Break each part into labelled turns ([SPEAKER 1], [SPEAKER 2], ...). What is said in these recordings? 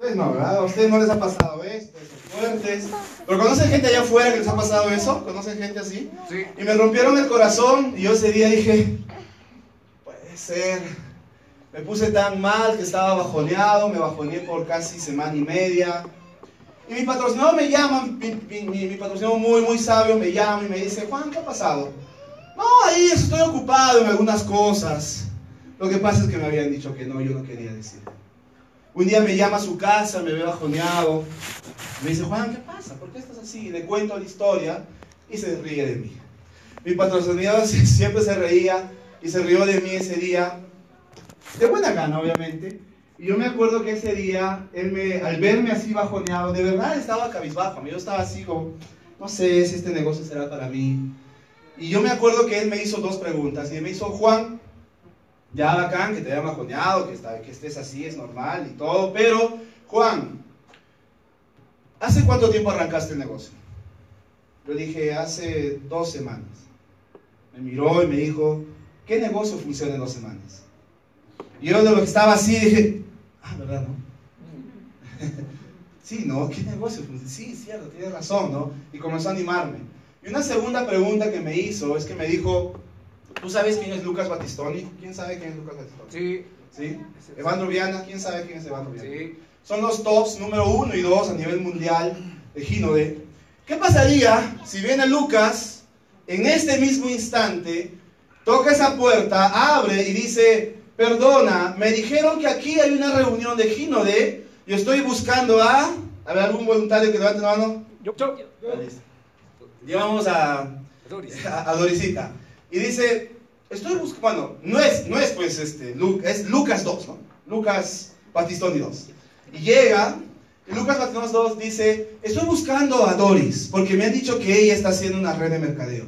[SPEAKER 1] Ustedes no, ¿verdad? A ustedes no les ha pasado esto, son fuertes. Pero conocen gente allá afuera que les ha pasado eso, conocen gente así.
[SPEAKER 2] Sí.
[SPEAKER 1] Y me rompieron el corazón y yo ese día dije, puede ser. Me puse tan mal que estaba bajoneado, me bajoneé por casi semana y media. Y mi patrocinador me llama, mi, mi- mi- mi patrocinador muy, muy sabio me llama y me dice, Juan, ¿qué ha pasado? No, ahí estoy ocupado en algunas cosas. Lo que pasa es que me habían dicho que no, yo no quería decir. Un día me llama a su casa, me ve bajoneado. Me dice, Juan, ¿qué pasa? ¿Por qué estás así? Le cuento la historia y se ríe de mí. Mi patrocinador siempre se reía y se rió de mí ese día. De buena gana, obviamente. Y yo me acuerdo que ese día, él me, al verme así bajoneado, de verdad estaba cabizbajo. Yo estaba así como, no sé si este negocio será para mí. Y yo me acuerdo que él me hizo dos preguntas. Y me hizo, Juan, ya bacán, que te haya bajoneado, que, que estés así, es normal y todo. Pero, Juan, ¿hace cuánto tiempo arrancaste el negocio? Yo dije, hace dos semanas. Me miró y me dijo, ¿qué negocio funciona en dos semanas? Y yo de lo que estaba así dije, ah, ¿verdad, no? sí, ¿no? ¿Qué negocio funciona? Sí, cierto, tienes razón, ¿no? Y comenzó a animarme. Y una segunda pregunta que me hizo es que me dijo, ¿tú sabes quién es Lucas Batistoni? ¿Quién sabe quién es Lucas Batistoni?
[SPEAKER 2] Sí.
[SPEAKER 1] ¿Sí? Evandro Viana, ¿quién sabe quién es Evandro Viana?
[SPEAKER 2] Sí.
[SPEAKER 1] Son los tops número uno y dos a nivel mundial de Ginode. ¿Qué pasaría si viene Lucas en este mismo instante, toca esa puerta, abre y dice, perdona, me dijeron que aquí hay una reunión de Ginode, yo estoy buscando a... A ver, algún voluntario que levante la mano.
[SPEAKER 2] Yo, yo.
[SPEAKER 1] Llevamos a, a, a Dorisita. Y dice, estoy buscando, bueno, no es, no es pues este, es Lucas 2, ¿no? Lucas Batistoni 2. Y llega, y Lucas Batistoni 2 dice, estoy buscando a Doris, porque me han dicho que ella está haciendo una red de mercadeo.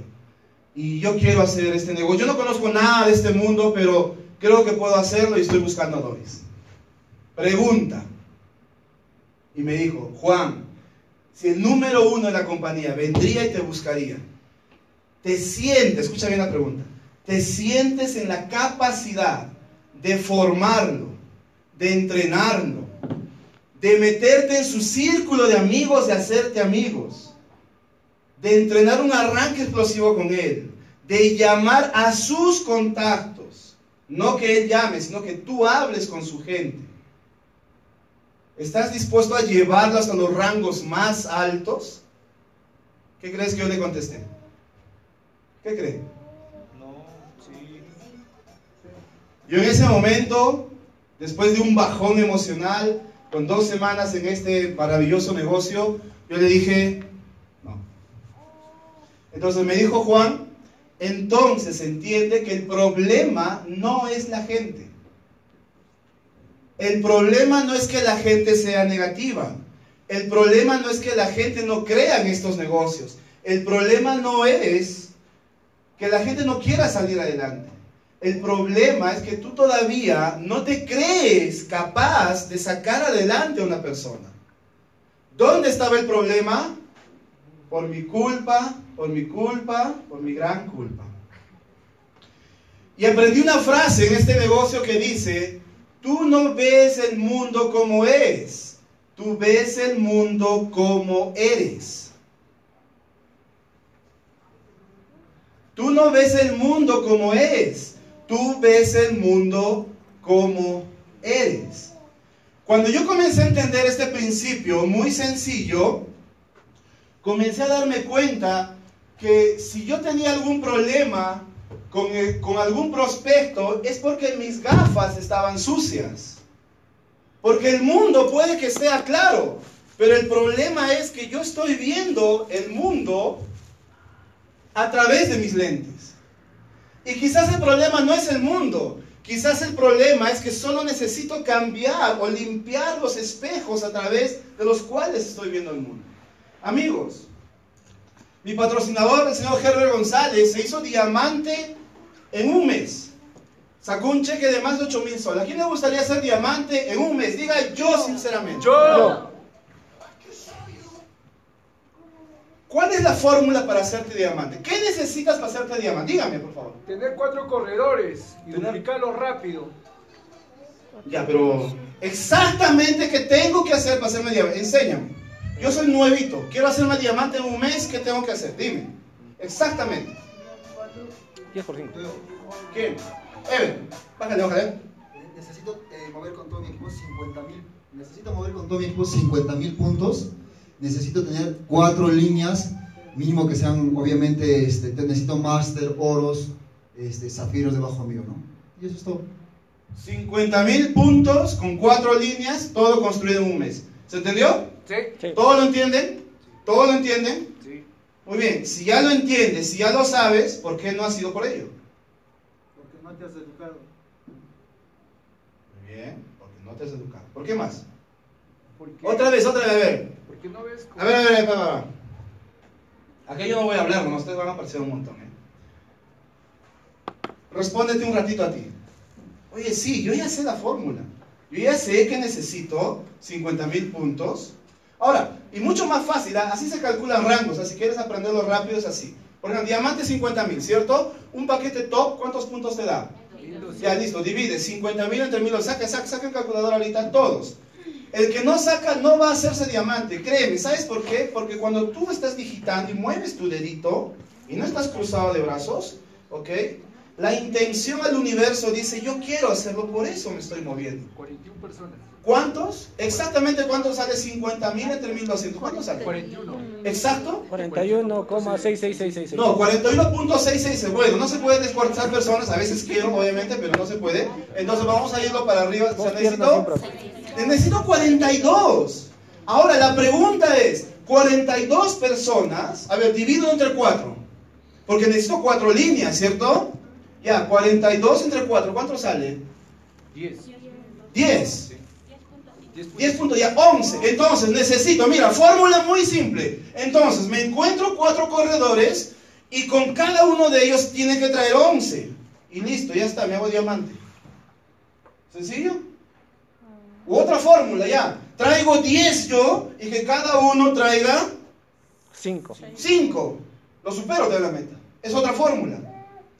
[SPEAKER 1] Y yo quiero hacer este negocio. Yo no conozco nada de este mundo, pero creo que puedo hacerlo y estoy buscando a Doris. Pregunta. Y me dijo, Juan, si el número uno de la compañía vendría y te buscaría, te sientes, escucha bien la pregunta, te sientes en la capacidad de formarlo, de entrenarlo, de meterte en su círculo de amigos, de hacerte amigos, de entrenar un arranque explosivo con él, de llamar a sus contactos, no que él llame, sino que tú hables con su gente. ¿Estás dispuesto a llevarlas a los rangos más altos? ¿Qué crees que yo le contesté? ¿Qué cree?
[SPEAKER 2] No, sí.
[SPEAKER 1] Yo en ese momento, después de un bajón emocional, con dos semanas en este maravilloso negocio, yo le dije, no. Entonces me dijo Juan, entonces entiende que el problema no es la gente. El problema no es que la gente sea negativa. El problema no es que la gente no crea en estos negocios. El problema no es que la gente no quiera salir adelante. El problema es que tú todavía no te crees capaz de sacar adelante a una persona. ¿Dónde estaba el problema? Por mi culpa, por mi culpa, por mi gran culpa. Y aprendí una frase en este negocio que dice, tú no ves el mundo como es, tú ves el mundo como eres. Tú no ves el mundo como es, tú ves el mundo como eres. Cuando yo comencé a entender este principio muy sencillo, comencé a darme cuenta que si yo tenía algún problema con, con algún prospecto es porque mis gafas estaban sucias. Porque el mundo puede que sea claro, pero el problema es que yo estoy viendo el mundo a través de mis lentes. Y quizás el problema no es el mundo, quizás el problema es que solo necesito cambiar o limpiar los espejos a través de los cuales estoy viendo el mundo. Amigos, mi patrocinador, el señor Herbert González, se hizo diamante en un mes. Sacó un cheque de más de 8 mil soles. ¿A quién le gustaría ser diamante en un mes? Diga yo sinceramente.
[SPEAKER 2] Yo.
[SPEAKER 1] ¿Cuál es la fórmula para hacerte diamante? ¿Qué necesitas para hacerte diamante? Dígame, por favor.
[SPEAKER 2] Tener cuatro corredores y
[SPEAKER 1] Tener-
[SPEAKER 2] duplicarlo rápido.
[SPEAKER 1] Ya, pero Exactamente qué tengo que hacer para hacerme diamante. Enséñame. Yo soy nuevito. Quiero hacerme diamante en un mes. ¿Qué tengo que hacer? Dime. Exactamente.
[SPEAKER 3] 10 por 5.
[SPEAKER 1] ¿Quién? Ever. Bájale, bájale.
[SPEAKER 4] Necesito eh, mover con todo mi equipo 50 mil. Necesito mover con todo mi equipo 50 mil puntos. Necesito tener cuatro líneas, mínimo que sean, obviamente, este, te- necesito máster, oros, este, zafiros debajo mío, ¿no? Y eso es todo.
[SPEAKER 1] 50 mil puntos con cuatro líneas, todo construido en un mes. ¿Se entendió?
[SPEAKER 2] ¿Sí?
[SPEAKER 3] Sí.
[SPEAKER 1] ¿Todo lo entienden? ¿Todo lo entienden?
[SPEAKER 2] Sí.
[SPEAKER 1] Muy bien. Si ya lo entiendes, si ya lo sabes, ¿por qué no has ido por ello?
[SPEAKER 4] Porque no te has educado.
[SPEAKER 1] Muy bien. Porque no te has educado. ¿Por qué más? Otra vez, otra vez, a ver. A ver, a ver, a ver, a ver, a ver. Aquí yo no voy a hablar, no, ustedes van a aparecer un montón. ¿eh? Respóndete un ratito a ti. Oye, sí, yo ya sé la fórmula. Yo ya sé que necesito 50 mil puntos. Ahora, y mucho más fácil, ¿ah? así se calculan rangos. O sea, si quieres aprenderlo rápido es así. Por ejemplo, diamante 50 mil, ¿cierto? Un paquete top, ¿cuántos puntos te da? Ya, listo, divide 50 mil entre mil, saca, saca, saca el calculador ahorita, todos. El que no saca no va a hacerse diamante, créeme, ¿sabes por qué? Porque cuando tú estás digitando y mueves tu dedito y no estás cruzado de brazos, ¿ok? La intención al universo dice, yo quiero hacerlo, por eso me estoy moviendo.
[SPEAKER 2] 41 personas.
[SPEAKER 1] ¿Cuántos? Exactamente cuánto sale 50 mil entre 1200. ¿Cuánto sale?
[SPEAKER 2] 41.
[SPEAKER 1] ¿Exacto?
[SPEAKER 3] 41,66666.
[SPEAKER 1] No, 41.666. Bueno, no se puede descuartizar personas, a veces quiero, obviamente, pero no se puede. Entonces vamos a irlo para arriba.
[SPEAKER 3] Dos piernas
[SPEAKER 1] necesito,
[SPEAKER 3] siempre.
[SPEAKER 1] necesito 42. Ahora, la pregunta es, 42 personas, a ver, divido entre 4. Porque necesito 4 líneas, ¿cierto? Ya, 42 entre 4, ¿cuánto sale?
[SPEAKER 2] 10.
[SPEAKER 1] 10.
[SPEAKER 2] 10
[SPEAKER 1] 10 puntos, ya 11. Entonces necesito, mira, fórmula muy simple. Entonces me encuentro cuatro corredores y con cada uno de ellos tiene que traer 11. Y listo, ya está, me hago diamante. ¿Sencillo? U otra fórmula, ya. Traigo 10 yo y que cada uno traiga
[SPEAKER 3] 5.
[SPEAKER 1] 5. Lo supero de la meta. Es otra fórmula.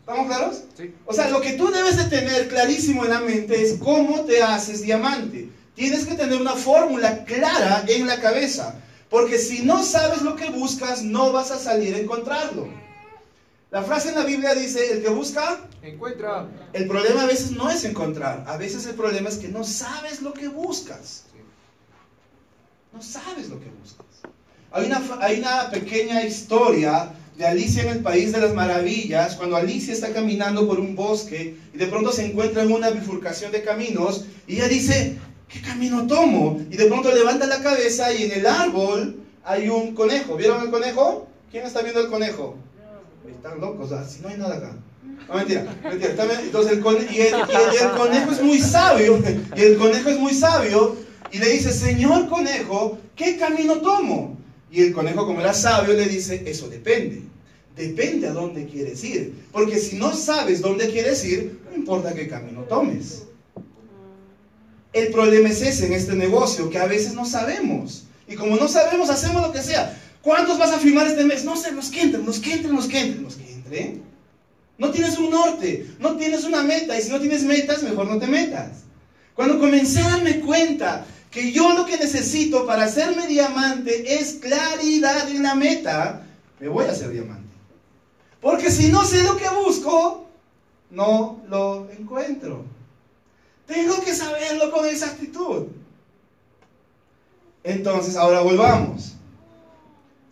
[SPEAKER 1] ¿Estamos claros?
[SPEAKER 2] Sí.
[SPEAKER 1] O sea, lo que tú debes de tener clarísimo en la mente es cómo te haces diamante. Tienes que tener una fórmula clara en la cabeza. Porque si no sabes lo que buscas, no vas a salir a encontrarlo. La frase en la Biblia dice, el que busca,
[SPEAKER 2] Encuentra.
[SPEAKER 1] el problema a veces no es encontrar. A veces el problema es que no sabes lo que buscas. No sabes lo que buscas. Hay una, fa- hay una pequeña historia de Alicia en el País de las Maravillas, cuando Alicia está caminando por un bosque y de pronto se encuentra en una bifurcación de caminos y ella dice, ¿qué camino tomo? Y de pronto levanta la cabeza y en el árbol hay un conejo. ¿Vieron el conejo? ¿Quién está viendo el conejo? Están locos, ah, si no hay nada acá. No, mentira, mentira. bien. Entonces el, cone- y el- y el- y el conejo es muy sabio, y el conejo es muy sabio, y le dice, Señor conejo, ¿qué camino tomo? Y el conejo, como era sabio, le dice, eso depende. Depende a dónde quieres ir. Porque si no sabes dónde quieres ir, no importa qué camino tomes. El problema es ese en este negocio, que a veces no sabemos. Y como no sabemos, hacemos lo que sea. ¿Cuántos vas a firmar este mes? No sé, los que entren, los que entren, los que entren, los que entren. No tienes un norte, no tienes una meta. Y si no tienes metas, mejor no te metas. Cuando comencé a darme cuenta que yo lo que necesito para hacerme diamante es claridad en la meta, me voy a hacer diamante. Porque si no sé lo que busco, no lo encuentro. Tengo que saberlo con exactitud. Entonces, ahora volvamos.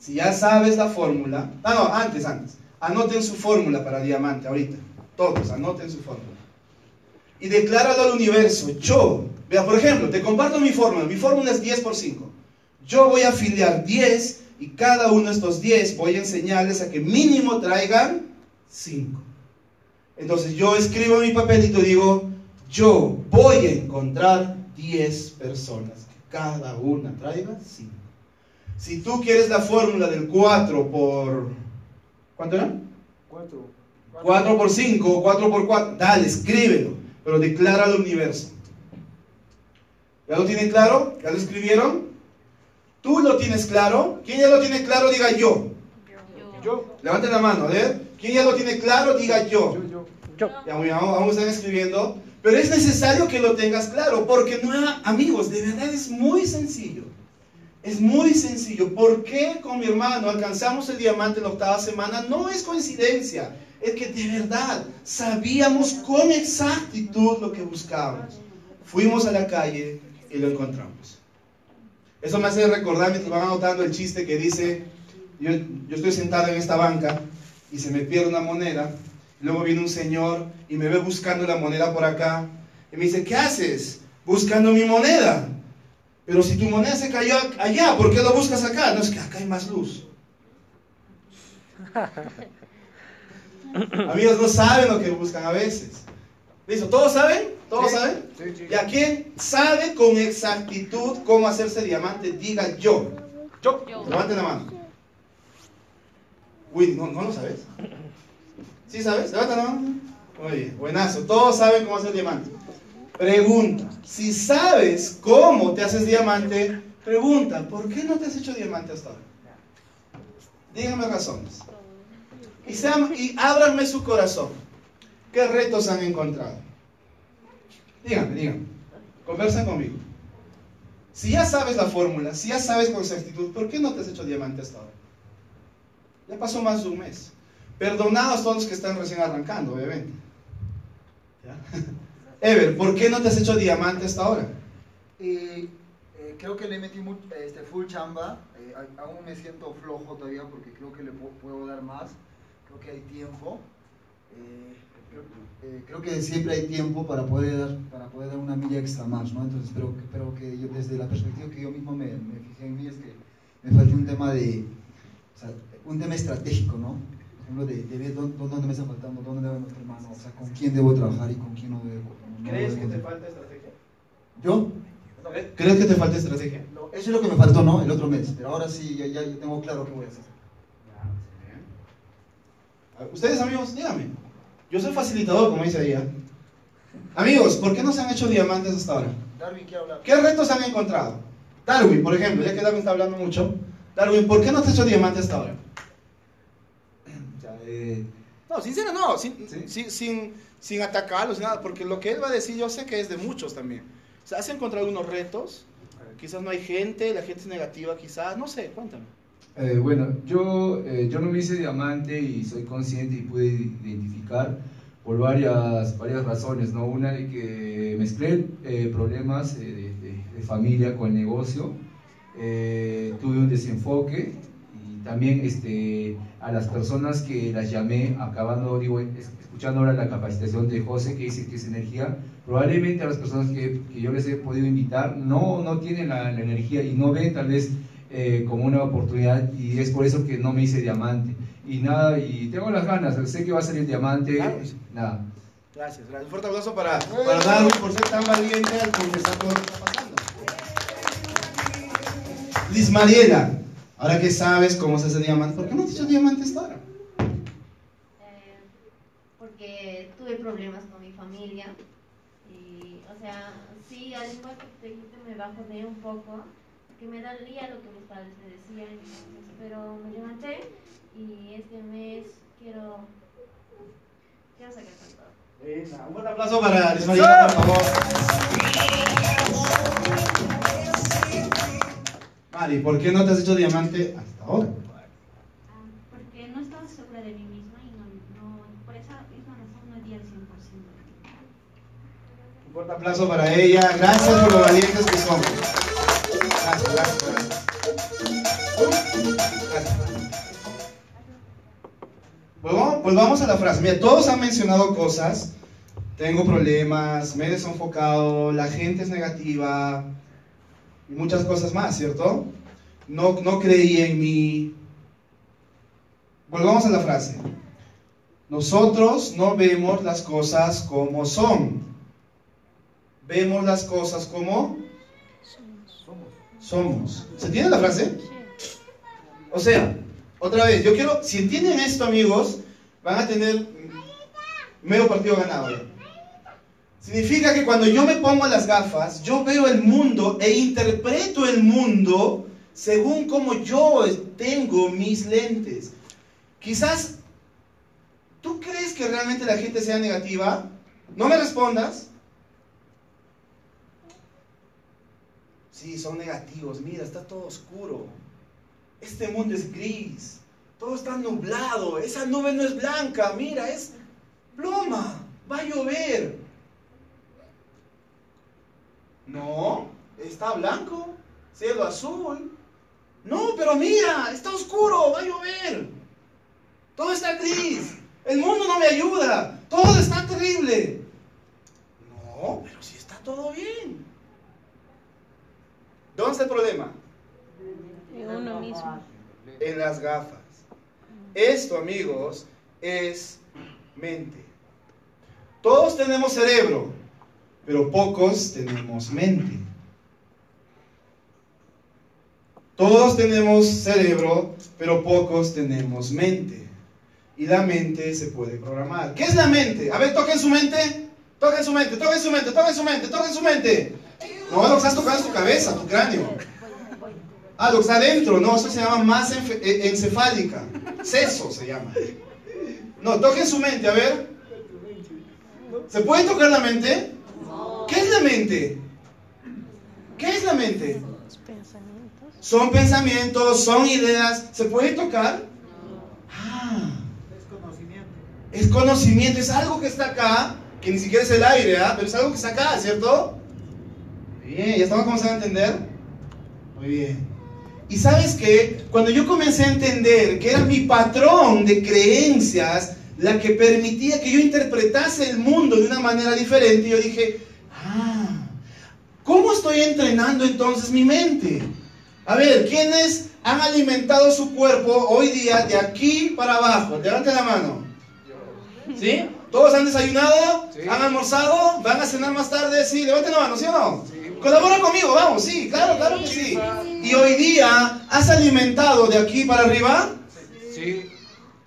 [SPEAKER 1] Si ya sabes la fórmula, ah, no, antes, antes, anoten su fórmula para diamante ahorita. Todos, anoten su fórmula. Y decláralo al universo. Yo, vea, por ejemplo, te comparto mi fórmula. Mi fórmula es 10 por 5. Yo voy a afiliar 10 y cada uno de estos 10 voy a enseñarles a que mínimo traigan 5. Entonces yo escribo mi papelito y digo, yo voy a encontrar 10 personas, que cada una traiga 5. Si tú quieres la fórmula del 4 por... ¿Cuánto era?
[SPEAKER 2] 4.
[SPEAKER 1] 4 por 5 4 por 4. Dale, escríbelo, pero declara al universo. ¿Ya lo tienen claro? ¿Ya lo escribieron? ¿Tú lo tienes claro? ¿Quién ya lo tiene claro? Diga yo.
[SPEAKER 2] Yo.
[SPEAKER 1] Levanten la mano, a ver. ¿Quién ya lo tiene claro? Diga yo.
[SPEAKER 2] Yo, yo.
[SPEAKER 3] Yo.
[SPEAKER 1] Ya, muy bien, aún, aún están escribiendo. Pero es necesario que lo tengas claro, porque no, amigos, de verdad es muy sencillo. Es muy sencillo. ¿Por qué con mi hermano alcanzamos el diamante en la octava semana? No es coincidencia. Es que de verdad sabíamos con exactitud lo que buscábamos. Fuimos a la calle y lo encontramos. Eso me hace recordar mientras van anotando el chiste que dice, yo, yo estoy sentado en esta banca y se me pierde una moneda Luego viene un señor y me ve buscando la moneda por acá. Y me dice, ¿qué haces? Buscando mi moneda. Pero si tu moneda se cayó allá, ¿por qué lo buscas acá? No es que acá hay más luz. Amigos, no saben lo que buscan a veces. ¿Listo? ¿Todos saben? ¿Todos saben? ¿Y a quién sabe con exactitud cómo hacerse diamante? Diga yo. Yo. Levante la mano. Uy, ¿no, ¿no lo sabes? ¿Sí sabes? Levanta la mano. Bien, buenazo. Todos saben cómo hacer diamante. Pregunta. Si sabes cómo te haces diamante, pregunta, ¿por qué no te has hecho diamante hasta ahora? Díganme razones. Y, sean, y ábranme su corazón. ¿Qué retos han encontrado? Díganme, díganme. Conversen conmigo. Si ya sabes la fórmula, si ya sabes con exactitud, ¿por qué no te has hecho diamante hasta ahora? Ya pasó más de un mes. Perdonados todos los que están recién arrancando, obviamente. Ever, ¿por qué no te has hecho diamante hasta ahora?
[SPEAKER 4] Eh, eh, creo que le metí este, full chamba. Eh, aún me siento flojo todavía porque creo que le puedo, dar más. Creo que hay tiempo. Creo, que siempre hay tiempo para poder dar, para poder dar una milla extra más, ¿no? Entonces, espero, espero que yo, desde la perspectiva que yo mismo me, me fijé en mí, es que me falta un tema de, o sea, un tema estratégico, ¿no? de, de ver dónde, dónde, me está faltando, dónde debo nuestro hermano, o sea, con quién debo trabajar y con quién no debo.
[SPEAKER 1] ¿Crees que te falta estrategia?
[SPEAKER 4] ¿Yo?
[SPEAKER 1] ¿Crees que te falta estrategia?
[SPEAKER 4] No, eso es lo que me faltó, ¿no? El otro mes, pero ahora sí, ya, ya tengo claro qué voy a hacer.
[SPEAKER 1] Ustedes, amigos, díganme. Yo soy facilitador, como dice ella. Amigos, ¿por qué no se han hecho diamantes hasta ahora?
[SPEAKER 4] Darwin, ¿qué habla?
[SPEAKER 1] ¿Qué retos han encontrado? Darwin, por ejemplo, ya que Darwin está hablando mucho. Darwin, ¿por qué no te has hecho diamante hasta ahora? No, sincero no, sin, sin, sin, atacarlos, nada, porque lo que él va a decir yo sé que es de muchos también. O sea, ¿has encontrado algunos retos? Quizás no hay gente, la gente es negativa, quizás, no sé, cuéntame.
[SPEAKER 2] Eh, bueno, yo, eh, yo no me hice diamante y soy consciente y pude identificar por varias, varias razones, ¿no? Una de que mezclé eh, problemas de, de, familia con el negocio, tuve un desenfoque también este, a las personas que las llamé, acabando, digo, escuchando ahora la capacitación de José que dice que es energía, probablemente a las personas que, que yo les he podido invitar no, no tienen la, energía y no ven tal vez eh, como una oportunidad y es por eso que no me hice diamante. Y nada, y tengo las ganas, sé que va a salir diamante, nada.
[SPEAKER 1] Gracias, gracias. Un fuerte aplauso para, para Darwin por ser tan valiente al confesar todo lo que está pasando. Liz Mariela. Ahora que sabes cómo se hace diamante, ¿por qué no te hecho diamante hasta ahora?
[SPEAKER 5] Eh, porque tuve problemas con mi familia. Y, o sea, sí, al igual que te dijiste, me bajoné un poco, que me dolía lo que mis padres me decían. pero me levanté y este mes quiero, quiero sacar con todo.
[SPEAKER 1] Un buen aplauso para María, por favor. Mari, ¿por qué no te has hecho diamante hasta ahora?
[SPEAKER 5] Ah, porque no estaba segura de mí misma y no, no, por esa misma razón no di al 100%.
[SPEAKER 1] Un fuerte aplauso para ella. Gracias por lo valientes que son. Gracias, gracias, gracias. Pues vamos, pues vamos a la frase. Mira, todos han mencionado cosas. Tengo problemas, me he desenfocado, la gente es negativa, y muchas cosas más, ¿cierto? No, no creí en mí. Volvamos a la frase. Nosotros no vemos las cosas como son. Vemos las cosas como somos. ¿Se entiende la frase? O sea, otra vez, yo quiero, si entienden esto amigos, van a tener medio partido ganado. Significa que cuando yo me pongo las gafas, yo veo el mundo e interpreto el mundo según como yo tengo mis lentes. Quizás tú crees que realmente la gente sea negativa. No me respondas. Sí, son negativos. Mira, está todo oscuro. Este mundo es gris. Todo está nublado. Esa nube no es blanca. Mira, es ploma. Va a llover. No, está blanco. Cielo azul. No, pero mira, está oscuro. Va a llover. Todo está gris. El mundo no me ayuda. Todo está terrible. No, pero si está todo bien. ¿Dónde está el problema?
[SPEAKER 6] En uno mismo.
[SPEAKER 1] En las gafas. Esto, amigos, es mente. Todos tenemos cerebro, pero pocos tenemos mente. Todos tenemos cerebro, pero pocos tenemos mente. Y la mente se puede programar. ¿Qué es la mente? A ver, toquen su mente. Toquen su mente, toquen su mente, toquen su mente, toquen su mente. No, lo que estás tocando es tu cabeza, tu cráneo. Ah, lo que está adentro, no, eso se llama masa eh, encefálica. Seso se llama. No, toquen su mente, a ver. ¿Se puede tocar la mente? ¿Qué es la mente? ¿Qué es la mente?
[SPEAKER 6] Pensamientos.
[SPEAKER 1] Son pensamientos, son ideas. ¿Se puede tocar? Ah. Es conocimiento, es algo que está acá, que ni siquiera es el aire, ¿ah? pero es algo que está acá, ¿cierto? Bien, ¿ya estamos comenzando a entender? Muy bien. Y sabes que cuando yo comencé a entender que era mi patrón de creencias la que permitía que yo interpretase el mundo de una manera diferente, yo dije, ah, ¿cómo estoy entrenando entonces mi mente? A ver, ¿quiénes han alimentado su cuerpo hoy día de aquí para abajo? Levante la mano. ¿Sí? ¿Todos han desayunado?
[SPEAKER 2] Sí.
[SPEAKER 1] ¿Han almorzado? ¿Van a cenar más tarde? Sí, levanten la mano, ¿sí o no? Colabora conmigo, vamos, sí, claro, claro que sí. Y hoy día, ¿has alimentado de aquí para arriba?
[SPEAKER 2] Sí.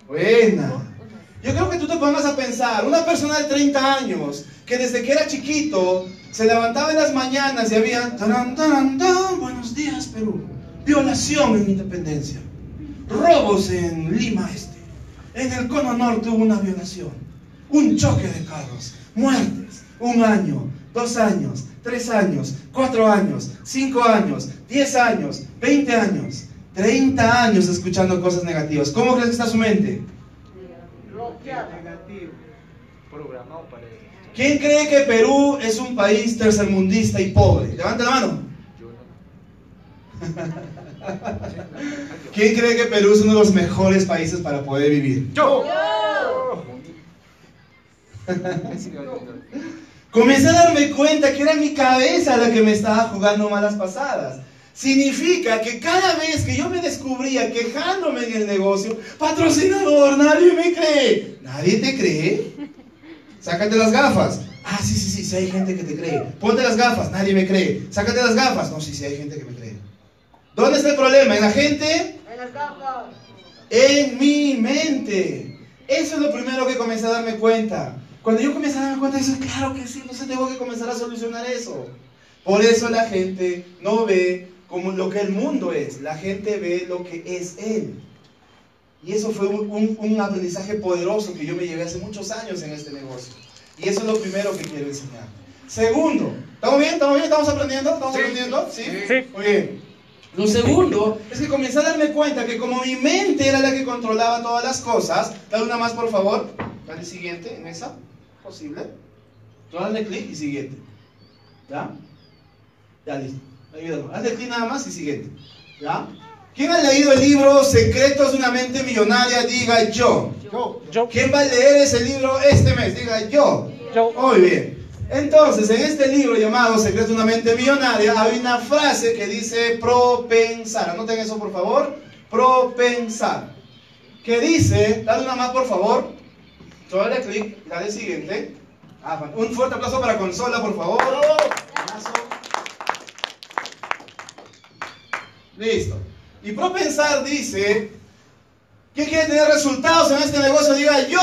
[SPEAKER 1] Buena. Yo creo que tú te pongas a pensar, una persona de 30 años que desde que era chiquito se levantaba en las mañanas y había, taran, buenos días Perú, violación en Independencia, robos en Lima Este, en el Cono Norte hubo una violación, un choque de carros, muertes, un año, dos años, tres años, cuatro años, cinco años, diez años, veinte años, 30 años escuchando cosas negativas. ¿Cómo crees que está su mente? ¿Quién cree que Perú es un país tercermundista y pobre? Levanta la mano.
[SPEAKER 2] Yo no.
[SPEAKER 1] ¿Quién cree que Perú es uno de los mejores países para poder vivir?
[SPEAKER 2] Yo.
[SPEAKER 1] Comencé a darme cuenta que era mi cabeza la que me estaba jugando malas pasadas. Significa que cada vez que yo me descubría quejándome en el negocio, patrocinador, nadie me cree. ¿Nadie te cree? Sácate las gafas. Ah, sí, sí, sí, sí hay gente que te cree. Ponte las gafas, nadie me cree. Sácate las gafas. No, sí, sí hay gente que me cree. ¿Dónde está el problema? ¿En la gente? En mi mente. Eso es lo primero que comencé a darme cuenta. Cuando yo comencé a darme cuenta, dije, claro que sí, entonces tengo que comenzar a solucionar eso. Por eso la gente no ve como lo que el mundo es, la gente ve lo que es él. Y eso fue un, un- un aprendizaje poderoso que yo me llevé hace muchos años en este negocio. Y eso es lo primero que quiero enseñar. Segundo, ¿estamos bien? ¿Estamos bien? ¿Estamos aprendiendo? ¿Estamos
[SPEAKER 2] Sí.
[SPEAKER 1] aprendiendo? ¿Sí?
[SPEAKER 3] Sí.
[SPEAKER 1] Muy bien. Lo segundo es que comencé a darme cuenta que como mi mente era la que controlaba todas las cosas, dale una más por favor, dale siguiente en esa, posible. Tú dale clic y siguiente. ¿Ya? Ya listo. Ayúdame. Hazle clic nada más y siguiente. ¿Ya? ¿Quién ha leído el libro Secretos de una mente millonaria? Diga yo.
[SPEAKER 3] Yo.
[SPEAKER 1] ¿Quién va a leer ese libro este mes? Diga yo.
[SPEAKER 3] Yo.
[SPEAKER 1] Muy bien. Entonces, en este libro llamado Secretos de una mente millonaria, hay una frase que dice propensar. Anoten eso, por favor. Propensar. Que dice, dale una más, por favor. Dale clic, dale siguiente. Ah, un fuerte aplauso para Consola, por favor. Abrazo. Listo. Y propensar dice, ¿quién quiere tener resultados en este negocio? Diga yo.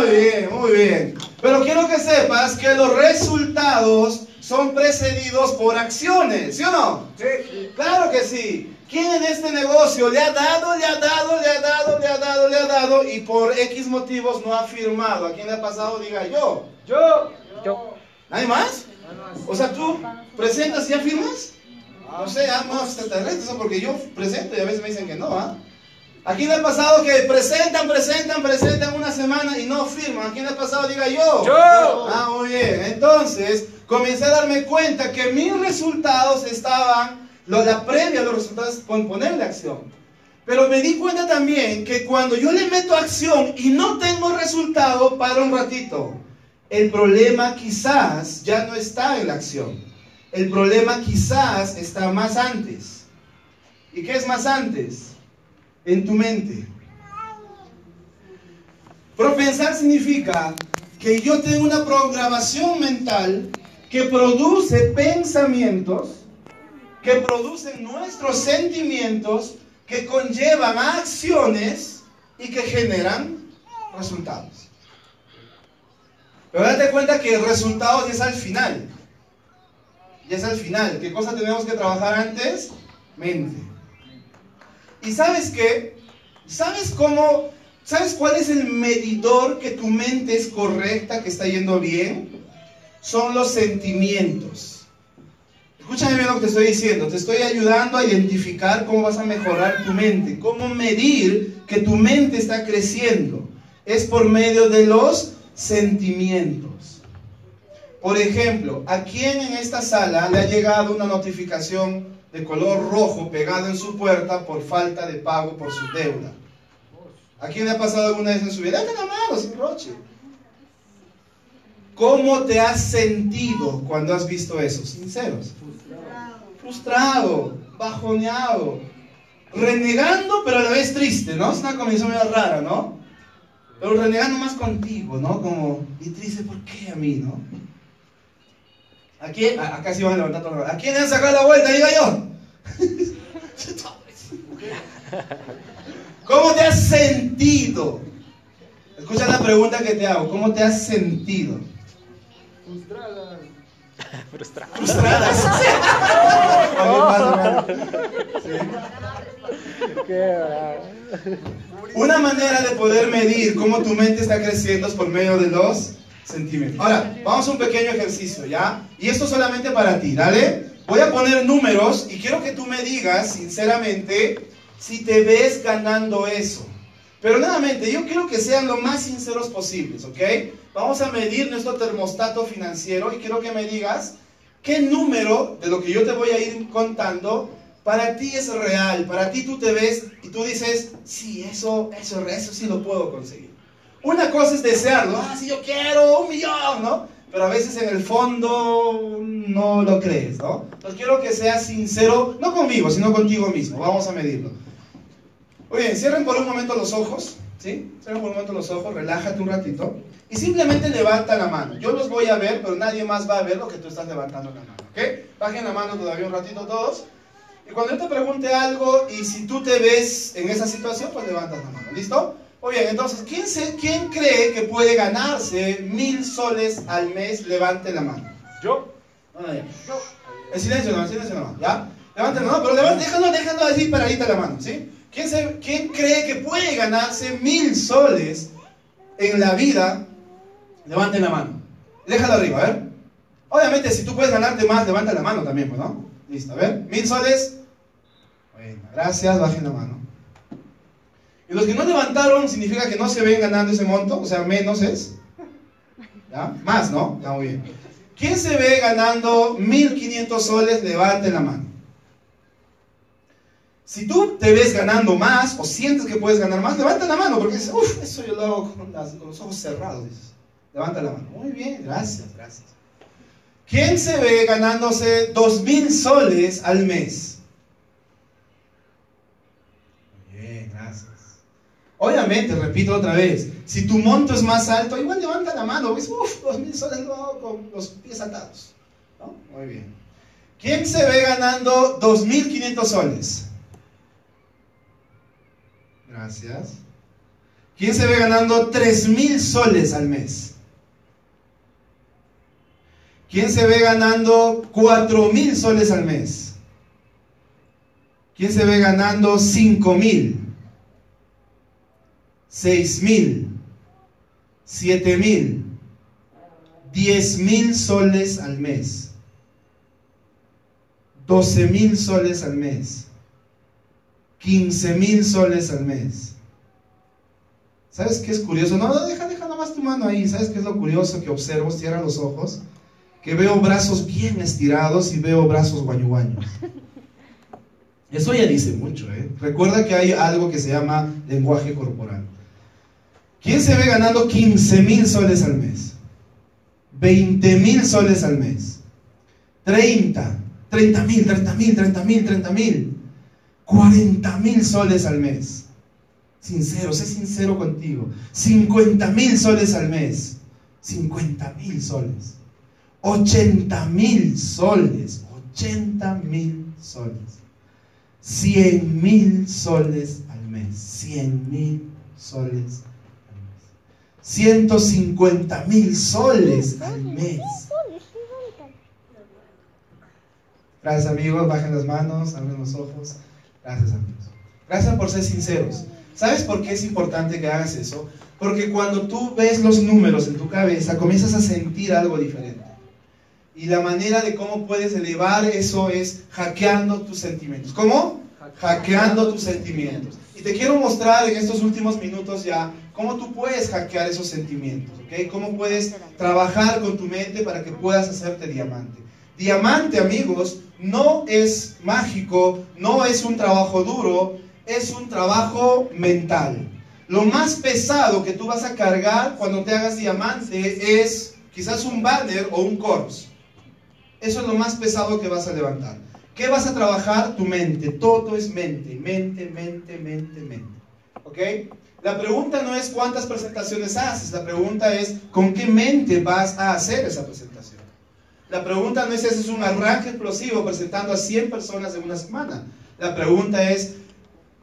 [SPEAKER 1] Muy bien, muy bien. Pero quiero que sepas que los resultados son precedidos por acciones, ¿sí o no?
[SPEAKER 2] Sí.
[SPEAKER 1] Claro que sí. ¿Quién en este negocio le ha dado, le ha dado, le ha dado, le ha dado, le ha dado y por X motivos no ha firmado? ¿A quién le ha pasado? Diga yo.
[SPEAKER 2] Yo.
[SPEAKER 3] Yo.
[SPEAKER 1] ¿Nadie más? O sea, tú presentas y ya firmas. No sé, no, extraterrestres, porque yo presento y a veces me dicen que no, ¿ah? ¿A quién le ha pasado que presentan, presentan, presentan una semana y no firman? ¿A quién le ha pasado? Diga yo.
[SPEAKER 3] Yo.
[SPEAKER 1] Ah, muy bien. Entonces, comencé a darme cuenta que mis resultados estaban, lo, la previa los resultados, con ponerle acción. Pero me di cuenta también que cuando yo le meto acción y no tengo resultado, para un ratito. El problema quizás ya no está en la acción. El problema quizás está más antes. ¿Y qué es más antes? En tu mente. Propensar significa que yo tengo una programación mental que produce pensamientos, que producen nuestros sentimientos, que conllevan acciones y que generan resultados. Pero date cuenta que el resultado es al final. Ya es al final. ¿Qué cosa tenemos que trabajar antes? Mente. ¿Y sabes qué? ¿Sabes cómo? ¿Sabes cuál es el medidor que tu mente es correcta, que está yendo bien? Son los sentimientos. Escúchame bien lo que te estoy diciendo. Te estoy ayudando a identificar cómo vas a mejorar tu mente. Cómo medir que tu mente está creciendo. Es por medio de los sentimientos. Por ejemplo, ¿a quién en esta sala le ha llegado una notificación de color rojo pegado en su puerta por falta de pago por su deuda? ¿A quién le ha pasado alguna vez en su vida? Date la mano, sin roche. ¿Cómo te has sentido cuando has visto eso? Sinceros. Frustrado, bajoneado, renegando, pero a la vez triste, ¿no? Es una combinación medio rara, ¿no? Pero renegando más contigo, ¿no? Como, y triste, ¿por qué a mí, no? ¿A quién? a- Acá sí van a levantar todo. ¿A quién le han sacado la vuelta? Diga yo. ¿Cómo te has sentido? Escucha la pregunta que te hago. ¿Cómo te has sentido?
[SPEAKER 3] Frustrado.
[SPEAKER 1] Frustradas. También pasa, hermano.
[SPEAKER 3] Qué.
[SPEAKER 1] Una manera de poder medir cómo tu mente está creciendo es por medio de los Ahora, vamos a un pequeño ejercicio, ¿ya? Y esto solamente para ti, ¿dale? Voy a poner números y quiero que tú me digas, sinceramente, si te ves ganando eso. Pero nuevamente, yo quiero que sean lo más sinceros posibles, ¿ok? Vamos a medir nuestro termostato financiero y quiero que me digas qué número de lo que yo te voy a ir contando para ti es real, para ti tú te ves y tú dices, sí, eso, eso, eso sí lo puedo conseguir. Una cosa es desearlo, ah, sí, yo quiero un millón, ¿no? Pero a veces en el fondo no lo crees, ¿no? Entonces quiero que seas sincero, no conmigo, sino contigo mismo. Vamos a medirlo. Muy bien, cierren por un momento los ojos, ¿sí? Cierren por un momento los ojos, relájate un ratito y simplemente levanta la mano. Yo los voy a ver, pero nadie más va a ver lo que tú estás levantando la mano, ¿ok? Bajen la mano todavía un ratito todos. Y cuando yo te pregunte algo y si tú te ves en esa situación, pues levantas la mano, ¿listo? Muy bien, entonces, ¿quién, se, ¿quién cree que puede ganarse mil soles al mes? Levante la mano.
[SPEAKER 3] Yo.
[SPEAKER 1] No, no, ya. En silencio, no, en silencio no, ¿ya? Levante la mano, pero levante, déjalo, déjalo así paradita la mano, ¿sí? ¿Quién, se, ¿Quién cree que puede ganarse mil soles en la vida? Levante la mano. Déjalo arriba, a ver. Obviamente, si tú puedes ganarte más, levanta la mano también, pues, ¿no? Listo, a ver. Mil soles. Bueno, gracias, bajen la mano. Y los que no levantaron significa que no se ven ganando ese monto, o sea, menos es. ¿Ya? Más, ¿no? Ya, muy bien. ¿Quién se ve ganando 1500 soles? Levante la mano. Si tú te ves ganando más o sientes que puedes ganar más, levanta la mano porque dices, uff, eso yo lo hago con, los ojos cerrados. Levanta la mano. Muy bien, gracias, gracias. ¿Quién se ve ganándose 2000 soles al mes? Muy bien, gracias. Obviamente, repito otra vez, si tu monto es más alto, igual levanta la mano. Ves, uff, 2000 soles lo con los pies atados. ¿No? Muy bien. ¿Quién se ve ganando 2500 soles? Gracias. ¿Quién se ve ganando 3000 soles al mes? ¿Quién se ve ganando 4000 soles al mes? ¿Quién se ve ganando 5000? 6000? 7000? 10000 soles al mes? 12 mil soles al mes, 15 mil soles al mes. ¿Sabes qué es curioso? No, no, deja, deja nomás tu mano ahí. ¿Sabes qué es lo curioso que observo? Cierra los ojos. Que veo brazos bien estirados y veo brazos guañuguaños. Eso ya dice mucho, ¿eh? Recuerda que hay algo que se llama lenguaje corporal. ¿Quién se ve ganando 15 mil soles al mes? 20 mil soles al mes. 30, 30 mil, 30 mil, 30 mil, 30 mil. 40 mil soles al mes. Sincero, sé sincero contigo. 50 mil soles al mes. 50 mil soles. 80 mil soles. 80 mil soles. 100 mil soles al mes. 100 mil soles al mes. 150 mil soles al mes. Gracias amigos, bajen las manos, abren los ojos. Gracias amigos. Gracias por ser sinceros. ¿Sabes por qué es importante que hagas eso? Porque cuando tú ves los números en tu cabeza, comienzas a sentir algo diferente. Y la manera de cómo puedes elevar eso es hackeando tus sentimientos. ¿Cómo? Hackeando tus sentimientos. Y te quiero mostrar en estos últimos minutos ya cómo tú puedes hackear esos sentimientos. ¿ok? Cómo puedes trabajar con tu mente para que puedas hacerte diamante. Diamante, amigos, no es mágico, no es un trabajo duro, es un trabajo mental. Lo más pesado que tú vas a cargar cuando te hagas diamante es quizás un banner o un corpse. Eso es lo más pesado que vas a levantar. ¿Qué vas a trabajar? Tu mente. Todo es mente, mente, mente, mente, mente. ¿Ok? La pregunta no es cuántas presentaciones haces, la pregunta es con qué mente vas a hacer esa presentación. La pregunta no es si haces un arranque explosivo presentando a 100 personas en una semana. La pregunta es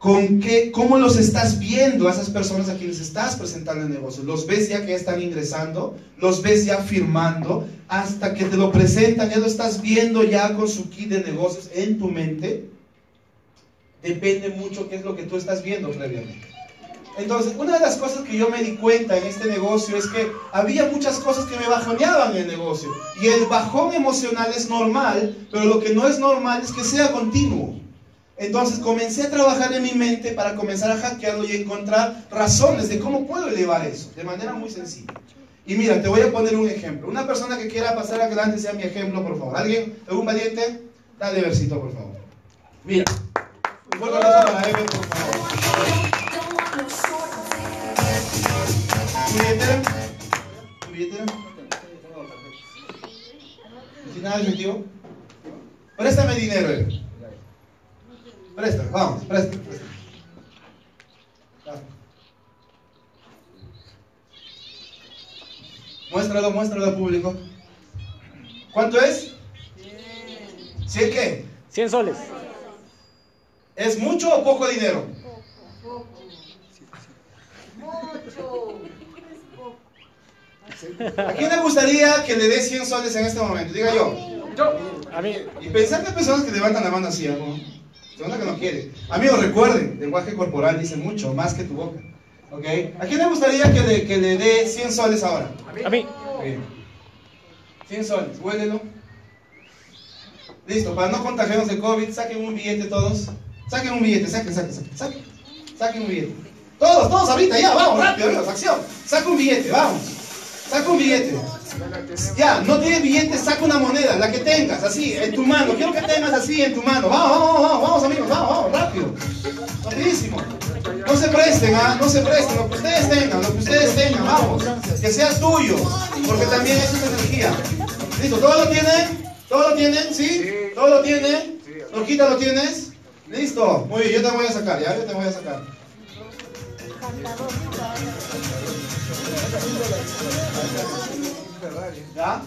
[SPEAKER 1] con qué, cómo los estás viendo a esas personas a quienes estás presentando el negocio. Los ves ya que están ingresando, los ves ya firmando, hasta que te lo presentan, ya lo estás viendo ya con su kit de negocios en tu mente. Depende mucho qué es lo que tú estás viendo previamente. Entonces, una de las cosas que yo me di cuenta en este negocio es que había muchas cosas que me bajoneaban en el negocio. Y el bajón emocional es normal, pero lo que no es normal es que sea continuo. Entonces comencé a trabajar en mi mente para comenzar a hackearlo y encontrar razones de cómo puedo elevar eso, de manera muy sencilla. Y mira, te voy a poner un ejemplo. Una persona que quiera pasar adelante sea mi ejemplo, por favor. ¿Alguien? ¿Algún valiente? Dale versito, por favor. Mira. Un fuerte aplauso para Ever, por favor. ¿Tu billetera? ¿Tu billetera? ¿Tienes nada de efectivo? Préstame dinero, Ever. Préstame, vamos, préstame. préstame. Ya. Muéstralo, muéstralo al público. ¿Cuánto es? ¿Cien qué?
[SPEAKER 3] 100 soles.
[SPEAKER 1] ¿Es mucho o poco dinero? ¿A quién le gustaría que le dé 100 soles en este momento? Diga yo.
[SPEAKER 3] A mí.
[SPEAKER 1] Y pensar que hay personas que levantan la mano así, ¿no? Segunda que no quiere. Amigos, recuerden, el lenguaje corporal dice mucho, más que tu boca. ¿Ok? ¿A quién le gustaría que le, que le dé 100 soles ahora?
[SPEAKER 3] A mí.
[SPEAKER 1] Bien. 100 soles, huélelo. Listo, para no contagiarnos de COVID, saquen un billete todos. Saquen un billete, saquen, saquen, saquen. Saquen, saquen un billete. Todos, todos ahorita, ya, vamos, rápido, amigos, acción. Saca un billete, vamos. Saca un billete. Ya, no tienes billete, saca una moneda, la que tengas, así, en tu mano. Quiero que tengas así en tu mano. Vamos, vamos, vamos, vamos, amigos, vamos, vamos, rápido. Rapidísimo. No se presten, ¿ah? No se presten. Lo que ustedes tengan, lo que ustedes tengan, vamos. Que sea tuyo, porque también eso es energía. Listo, ¿todo lo tienen? ¿Todo lo tienen? ¿Sí? ¿Todo lo tienen? ¿Loquita lo tienes? Listo. Muy bien, yo te voy a sacar, ¿ya? Yo te voy a sacar. ¿Ya?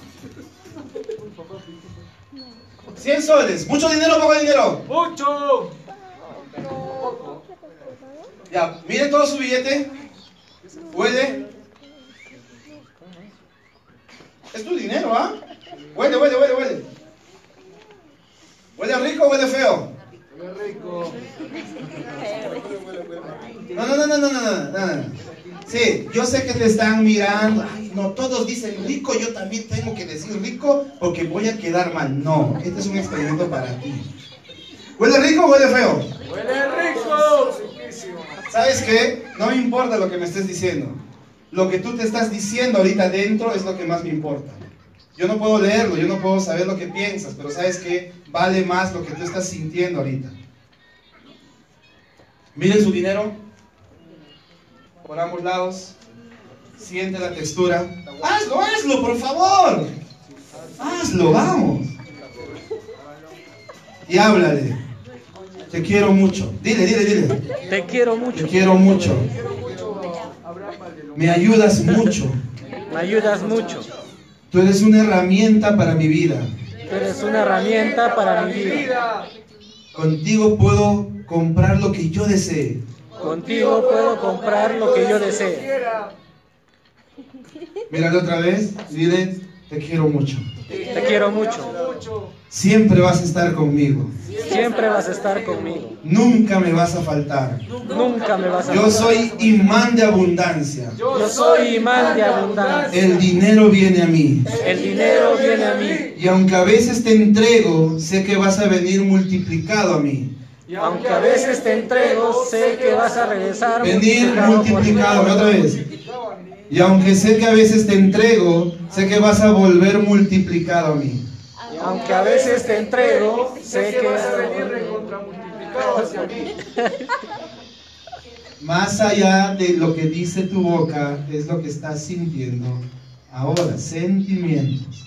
[SPEAKER 1] 100 soles. ¿Mucho dinero o poco dinero?
[SPEAKER 2] ¡Mucho!
[SPEAKER 1] Ya, mire todo su billete. Huele. Es tu dinero, ¿ah? Huele, huele, huele, huele. ¿Huele rico o huele feo? Qué rico. No, no, no, no, no, no, Sí, yo sé que te están mirando. Ay, no, todos dicen rico, yo también tengo que decir rico porque voy a quedar mal. No, este es un experimento para ti. ¿Huele rico o huele feo?
[SPEAKER 2] Huele rico.
[SPEAKER 1] ¿Sabes qué? No me importa lo que me estés diciendo. Lo que tú te estás diciendo ahorita dentro es lo que más me importa. Yo no puedo leerlo, yo no puedo saber lo que piensas, pero ¿sabes qué? Vale más lo que tú estás sintiendo ahorita. Miren su dinero por ambos lados. Siente la textura. Hazlo, hazlo, por favor. Hazlo, vamos. Y háblale. Te quiero mucho. Dile, dile, dile.
[SPEAKER 3] Te quiero
[SPEAKER 1] Te
[SPEAKER 3] mucho.
[SPEAKER 1] quiero mucho. Me ayudas mucho.
[SPEAKER 3] Me ayudas mucho.
[SPEAKER 1] Tú eres una herramienta para mi vida.
[SPEAKER 3] Tú eres una herramienta para mi vida.
[SPEAKER 1] Contigo puedo comprar lo que yo desee.
[SPEAKER 3] Contigo puedo comprar lo que yo desee.
[SPEAKER 1] Míralo otra vez. Dile, te quiero mucho.
[SPEAKER 3] Te quiero mucho.
[SPEAKER 1] Siempre vas a estar conmigo.
[SPEAKER 3] Siempre vas a estar conmigo.
[SPEAKER 1] Nunca me vas a faltar.
[SPEAKER 3] Nunca me vas a
[SPEAKER 1] Yo soy imán de abundancia.
[SPEAKER 3] Yo soy imán de abundancia.
[SPEAKER 1] El dinero viene a mí.
[SPEAKER 3] El dinero viene a mí.
[SPEAKER 1] Y aunque a veces te entrego, sé que vas a venir multiplicado a mí.
[SPEAKER 3] Y aunque a veces te entrego, sé que vas a regresar
[SPEAKER 1] Venir
[SPEAKER 3] multiplicado
[SPEAKER 1] otra vez. Y aunque sé que a veces te entrego, sé que vas a volver multiplicado a mí.
[SPEAKER 3] Y aunque a veces te entrego, sé que vas a venir
[SPEAKER 2] multiplicado hacia mí.
[SPEAKER 1] Más allá de lo que dice tu boca, es lo que estás sintiendo ahora, sentimientos.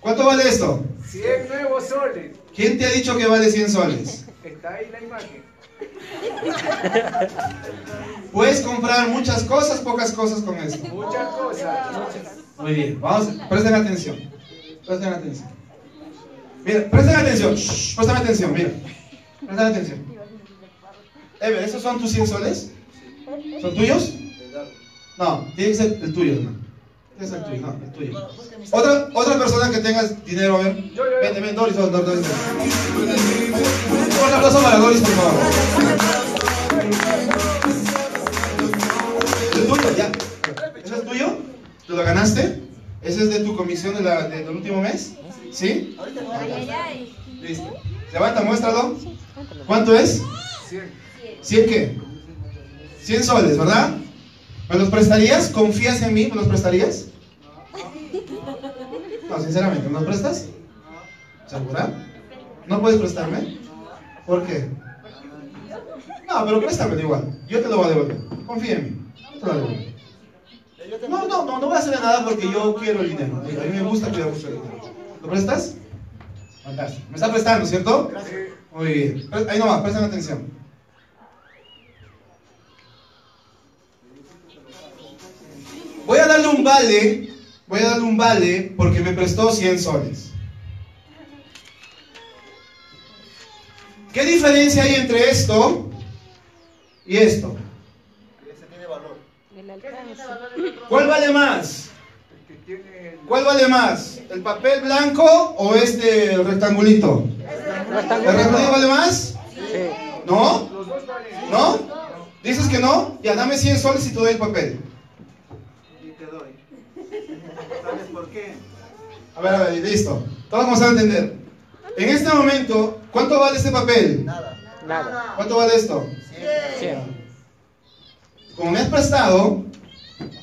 [SPEAKER 1] ¿Cuánto vale esto?
[SPEAKER 2] 100 nuevos soles.
[SPEAKER 1] ¿Quién te ha dicho que vale 100 soles?
[SPEAKER 2] Está ahí la imagen.
[SPEAKER 1] Puedes comprar muchas cosas, pocas cosas con esto.
[SPEAKER 2] Muchas cosas.
[SPEAKER 1] Muy bien, vamos, presten atención. Presten atención. Mira, presten atención. Shh, presten atención, mira. Presten atención. Ever, ¿esos son tus 100 soles? ¿Son tuyos? No, tiene que ser el tuyo, hermano. Ser el tuyo, no, el tuyo. Otra, otra persona que tenga dinero, a ver. Vente, ven, Doris, Doris, Doris. Un aplauso para Doris, por favor. ¿Es tuyo? Ya. ¿Ese es tuyo? ¿Te lo ganaste? ¿Ese es de tu comisión de la- del último mes? ¿Sí? Listo. Levanta, muéstralo. ¿Cuánto es?
[SPEAKER 2] 100.
[SPEAKER 1] ¿100 qué? 100 soles, ¿verdad? ¿Me los prestarías? ¿Confías en mí? ¿Me los prestarías? No, sinceramente, ¿me los prestas? ¿Segura? ¿No puedes prestarme? ¿Por qué? No, pero préstamelo igual. Yo te lo voy a devolver. Confía en mí. Yo te lo devuelvo. No, no, no, no voy a hacerle nada porque yo quiero el dinero. A mí me gusta cuidar mucho el dinero. ¿Lo prestas? Fantástico. Me está prestando, ¿cierto? Muy bien. Ahí nomás, presten atención. Voy a darle un vale, voy a darle un vale porque me prestó 100 soles. ¿Qué diferencia hay entre esto y esto? ¿Cuál vale más? ¿Cuál vale más? ¿El papel blanco o este rectangulito? ¿El rectangulito vale más? ¿No?
[SPEAKER 2] Los dos valen.
[SPEAKER 1] ¿No? ¿Dices que no? Ya dame 100 soles y te doy el papel.
[SPEAKER 7] ¿Sabes por qué?
[SPEAKER 1] A ver, a ver, listo. Todos vamos a entender. En este momento, ¿cuánto vale este papel?
[SPEAKER 7] Nada.
[SPEAKER 3] Nada.
[SPEAKER 1] ¿Cuánto vale esto?
[SPEAKER 3] 100.
[SPEAKER 1] Como me has prestado,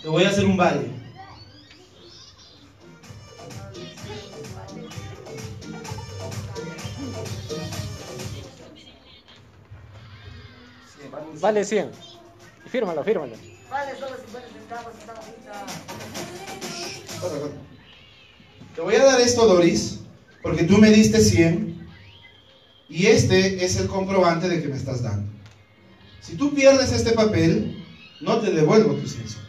[SPEAKER 1] te voy a hacer un vale.
[SPEAKER 3] Vale 100. Y fírmalo, fírmalo.
[SPEAKER 1] Corre, corre. Te voy a dar esto, Doris, porque tú me diste 100 y este es el comprobante de que me estás dando. Si tú pierdes este papel, no te devuelvo tus 100 soles.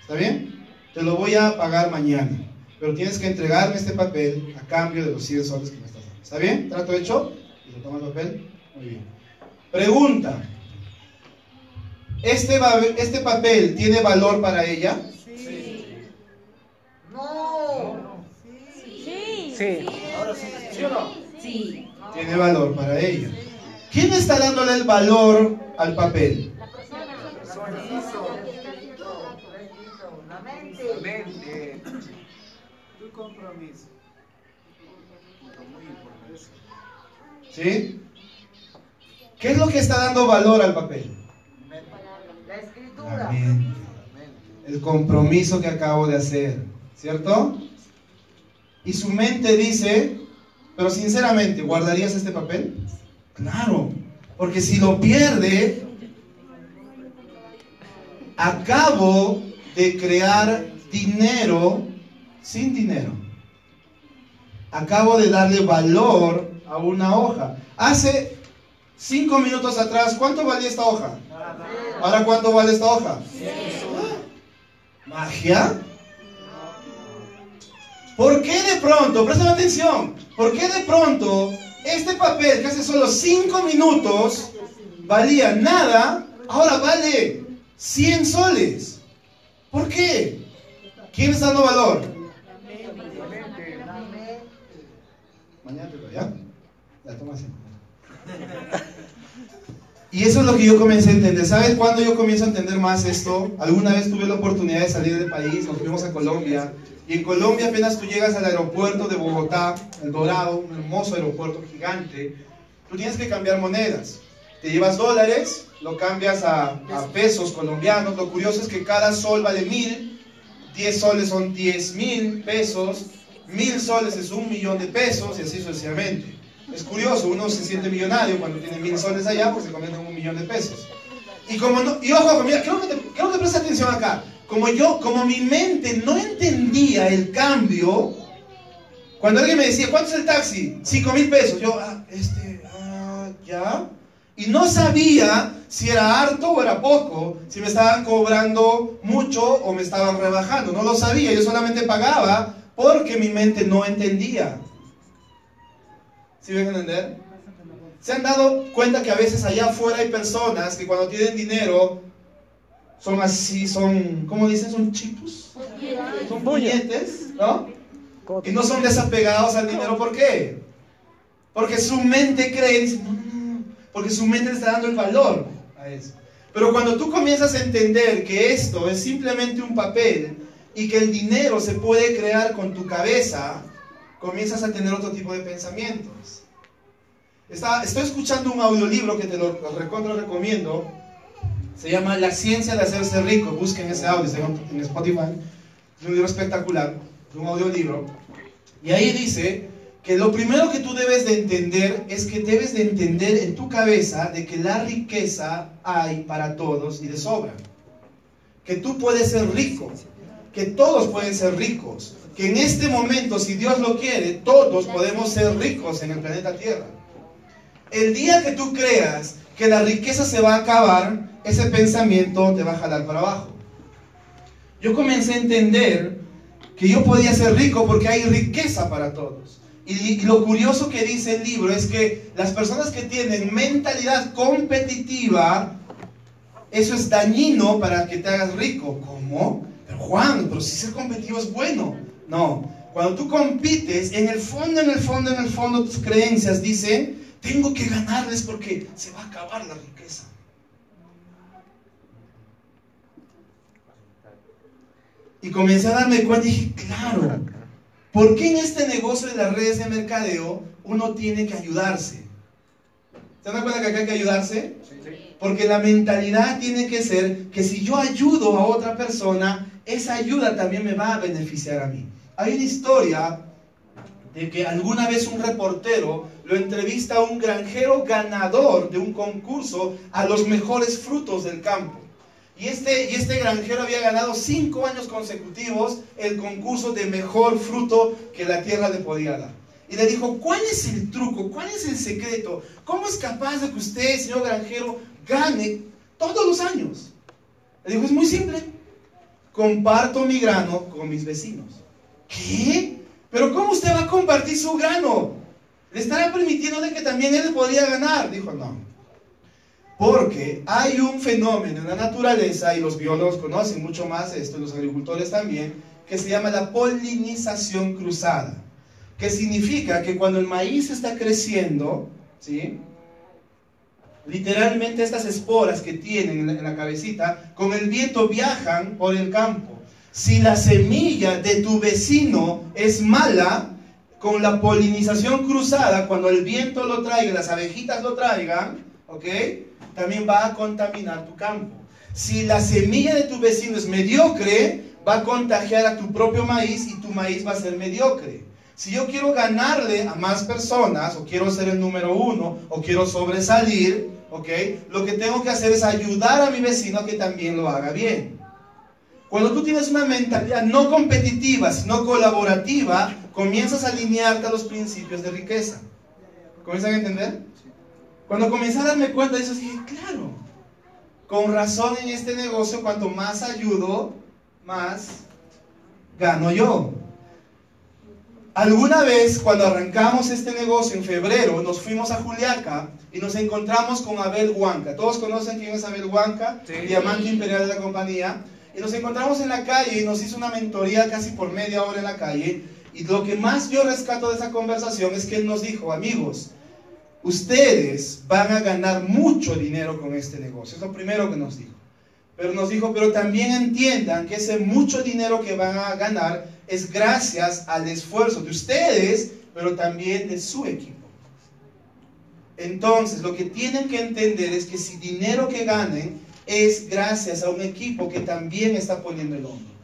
[SPEAKER 1] ¿Está bien? Te lo voy a pagar mañana, pero tienes que entregarme este papel a cambio de los 100 soles que me estás dando. ¿Está bien? ¿Trato hecho? ¿Y el papel? Muy bien. Pregunta. ¿Este, ¿Este papel tiene valor para ella?
[SPEAKER 3] Sí.
[SPEAKER 1] Ahora sí. ¿Sí o no? Sí. Tiene valor para ella. ¿Quién está dándole el valor al papel? La persona. La mente.
[SPEAKER 7] Tu compromiso. Muy importante.
[SPEAKER 1] ¿Sí? ¿Qué es lo que está dando valor al papel?
[SPEAKER 3] La escritura.
[SPEAKER 1] La mente. El compromiso que acabo de hacer, ¿cierto? Y su mente dice, pero sinceramente, ¿guardarías este papel? Claro, porque si lo pierde, acabo de crear dinero sin dinero. Acabo de darle valor a una hoja. Hace cinco minutos atrás, ¿cuánto valía esta hoja? ¿Ahora cuánto vale esta hoja? ¿Magia? ¿Por qué de pronto, préstame atención, por qué de pronto este papel que hace solo 5 minutos valía nada, ahora vale 100 soles? ¿Por qué? ¿Quién está dando valor? Mañana te lo ¿ya? La toma así. Y eso es lo que yo comencé a entender. ¿Sabes cuándo yo comienzo a entender más esto? Alguna vez tuve la oportunidad de salir del país, nos fuimos a Colombia. Y en Colombia apenas tú llegas al aeropuerto de Bogotá, El Dorado, un hermoso aeropuerto gigante, tú tienes que cambiar monedas. Te llevas dólares, lo cambias a, pesos colombianos. Lo curioso es que cada sol vale mil, 10 soles son 10 mil pesos, mil soles es un millón de pesos y así sucesivamente. Es curioso, uno se siente millonario cuando tiene mil soles allá porque se convierte en un millón de pesos. Y como no, y ojo, mira, creo que, te, creo presta atención acá. Como yo, como mi mente no entendía el cambio, cuando alguien me decía, ¿cuánto es el taxi? Cinco mil pesos. Yo, ah, este, ah, ya. Y no sabía si era harto o era poco, si me estaban cobrando mucho o me estaban rebajando. No lo sabía, yo solamente pagaba porque mi mente no entendía. ¿Sí me entender? ¿Se han dado cuenta que a veces allá afuera hay personas que cuando tienen dinero son así, son, ¿cómo dicen? Son chipos, son puñetes, ¿no? Y no son desapegados al dinero, ¿por qué? Porque su mente cree, dice, no, no, no, porque su mente le está dando el valor a eso. Pero cuando tú comienzas a entender que esto es simplemente un papel y que el dinero se puede crear con tu cabeza, comienzas a tener otro tipo de pensamientos. Está, estoy escuchando un audiolibro que te lo, recontra recomiendo. Se llama La ciencia de hacerse rico. Busquen ese audio, en Spotify. Es un libro espectacular, es un audiolibro. Y ahí dice que lo primero que tú debes de entender es que debes de entender en tu cabeza de que la riqueza hay para todos y de sobra. Que tú puedes ser rico, que todos pueden ser ricos, que en este momento, si Dios lo quiere, todos podemos ser ricos en el planeta Tierra. El día que tú creas que la riqueza se va a acabar, ese pensamiento te va a jalar para abajo. Yo comencé a entender que yo podía ser rico porque hay riqueza para todos. Y, lo curioso que dice el libro es que las personas que tienen mentalidad competitiva, eso es dañino para que te hagas rico. ¿Cómo? Pero Juan, pero si ser competitivo es bueno. No, cuando tú compites, en el fondo, en el fondo, en el fondo, tus creencias dicen, tengo que ganarles porque se va a acabar la riqueza. Y comencé a darme cuenta y dije, claro, ¿por qué en este negocio de las redes de mercadeo uno tiene que ayudarse? ¿Se dan cuenta que acá hay que ayudarse? Porque la mentalidad tiene que ser que si yo ayudo a otra persona, esa ayuda también me va a beneficiar a mí. Hay una historia de que alguna vez un reportero lo entrevista a un granjero ganador de un concurso a los mejores frutos del campo. Y este, y este granjero había ganado cinco años consecutivos el concurso de mejor fruto que la tierra le podía dar. Y le dijo, ¿cuál es el truco? ¿Cuál es el secreto? ¿Cómo es capaz de que usted, señor granjero, gane todos los años? Le dijo, es muy simple. Comparto mi grano con mis vecinos. ¿Qué? ¿Pero cómo usted va a compartir su grano? ¿Le estará permitiendo de que también él podría ganar? Dijo, no. Porque hay un fenómeno en la naturaleza, y los biólogos conocen mucho más esto, los agricultores también, que se llama la polinización cruzada. Que significa que cuando el maíz está creciendo, ¿sí? literalmente estas esporas que tienen en la cabecita, con el viento viajan por el campo. Si la semilla de tu vecino es mala, con la polinización cruzada, cuando el viento lo traiga, las abejitas lo traigan, ¿ok? También va a contaminar tu campo. Si la semilla de tu vecino es mediocre, va a contagiar a tu propio maíz y tu maíz va a ser mediocre. Si yo quiero ganarle a más personas, o quiero ser el número uno, o quiero sobresalir, ¿ok? Lo que tengo que hacer es ayudar a mi vecino a que también lo haga bien. Cuando tú tienes una mentalidad no competitiva, sino colaborativa, comienzas a alinearte a los principios de riqueza. ¿Comienzan a entender? Cuando comencé a darme cuenta de eso, dije, claro, con razón en este negocio, cuanto más ayudo, más gano yo. Alguna vez cuando arrancamos este negocio en febrero, nos fuimos a Juliaca y nos encontramos con Abel Huanca. ¿Todos conocen quién es Abel Huanca? Diamante Imperial de la compañía. Y nos encontramos en la calle y nos hizo una mentoría casi por media hora en la calle. Y lo que más yo rescato de esa conversación es que él nos dijo, amigos, ustedes van a ganar mucho dinero con este negocio. Es lo primero que nos dijo. Pero nos dijo, pero también entiendan que ese mucho dinero que van a ganar es gracias al esfuerzo de ustedes, pero también de su equipo. Entonces, lo que tienen que entender es que si dinero que ganen es gracias a un equipo que también está poniendo el hombro.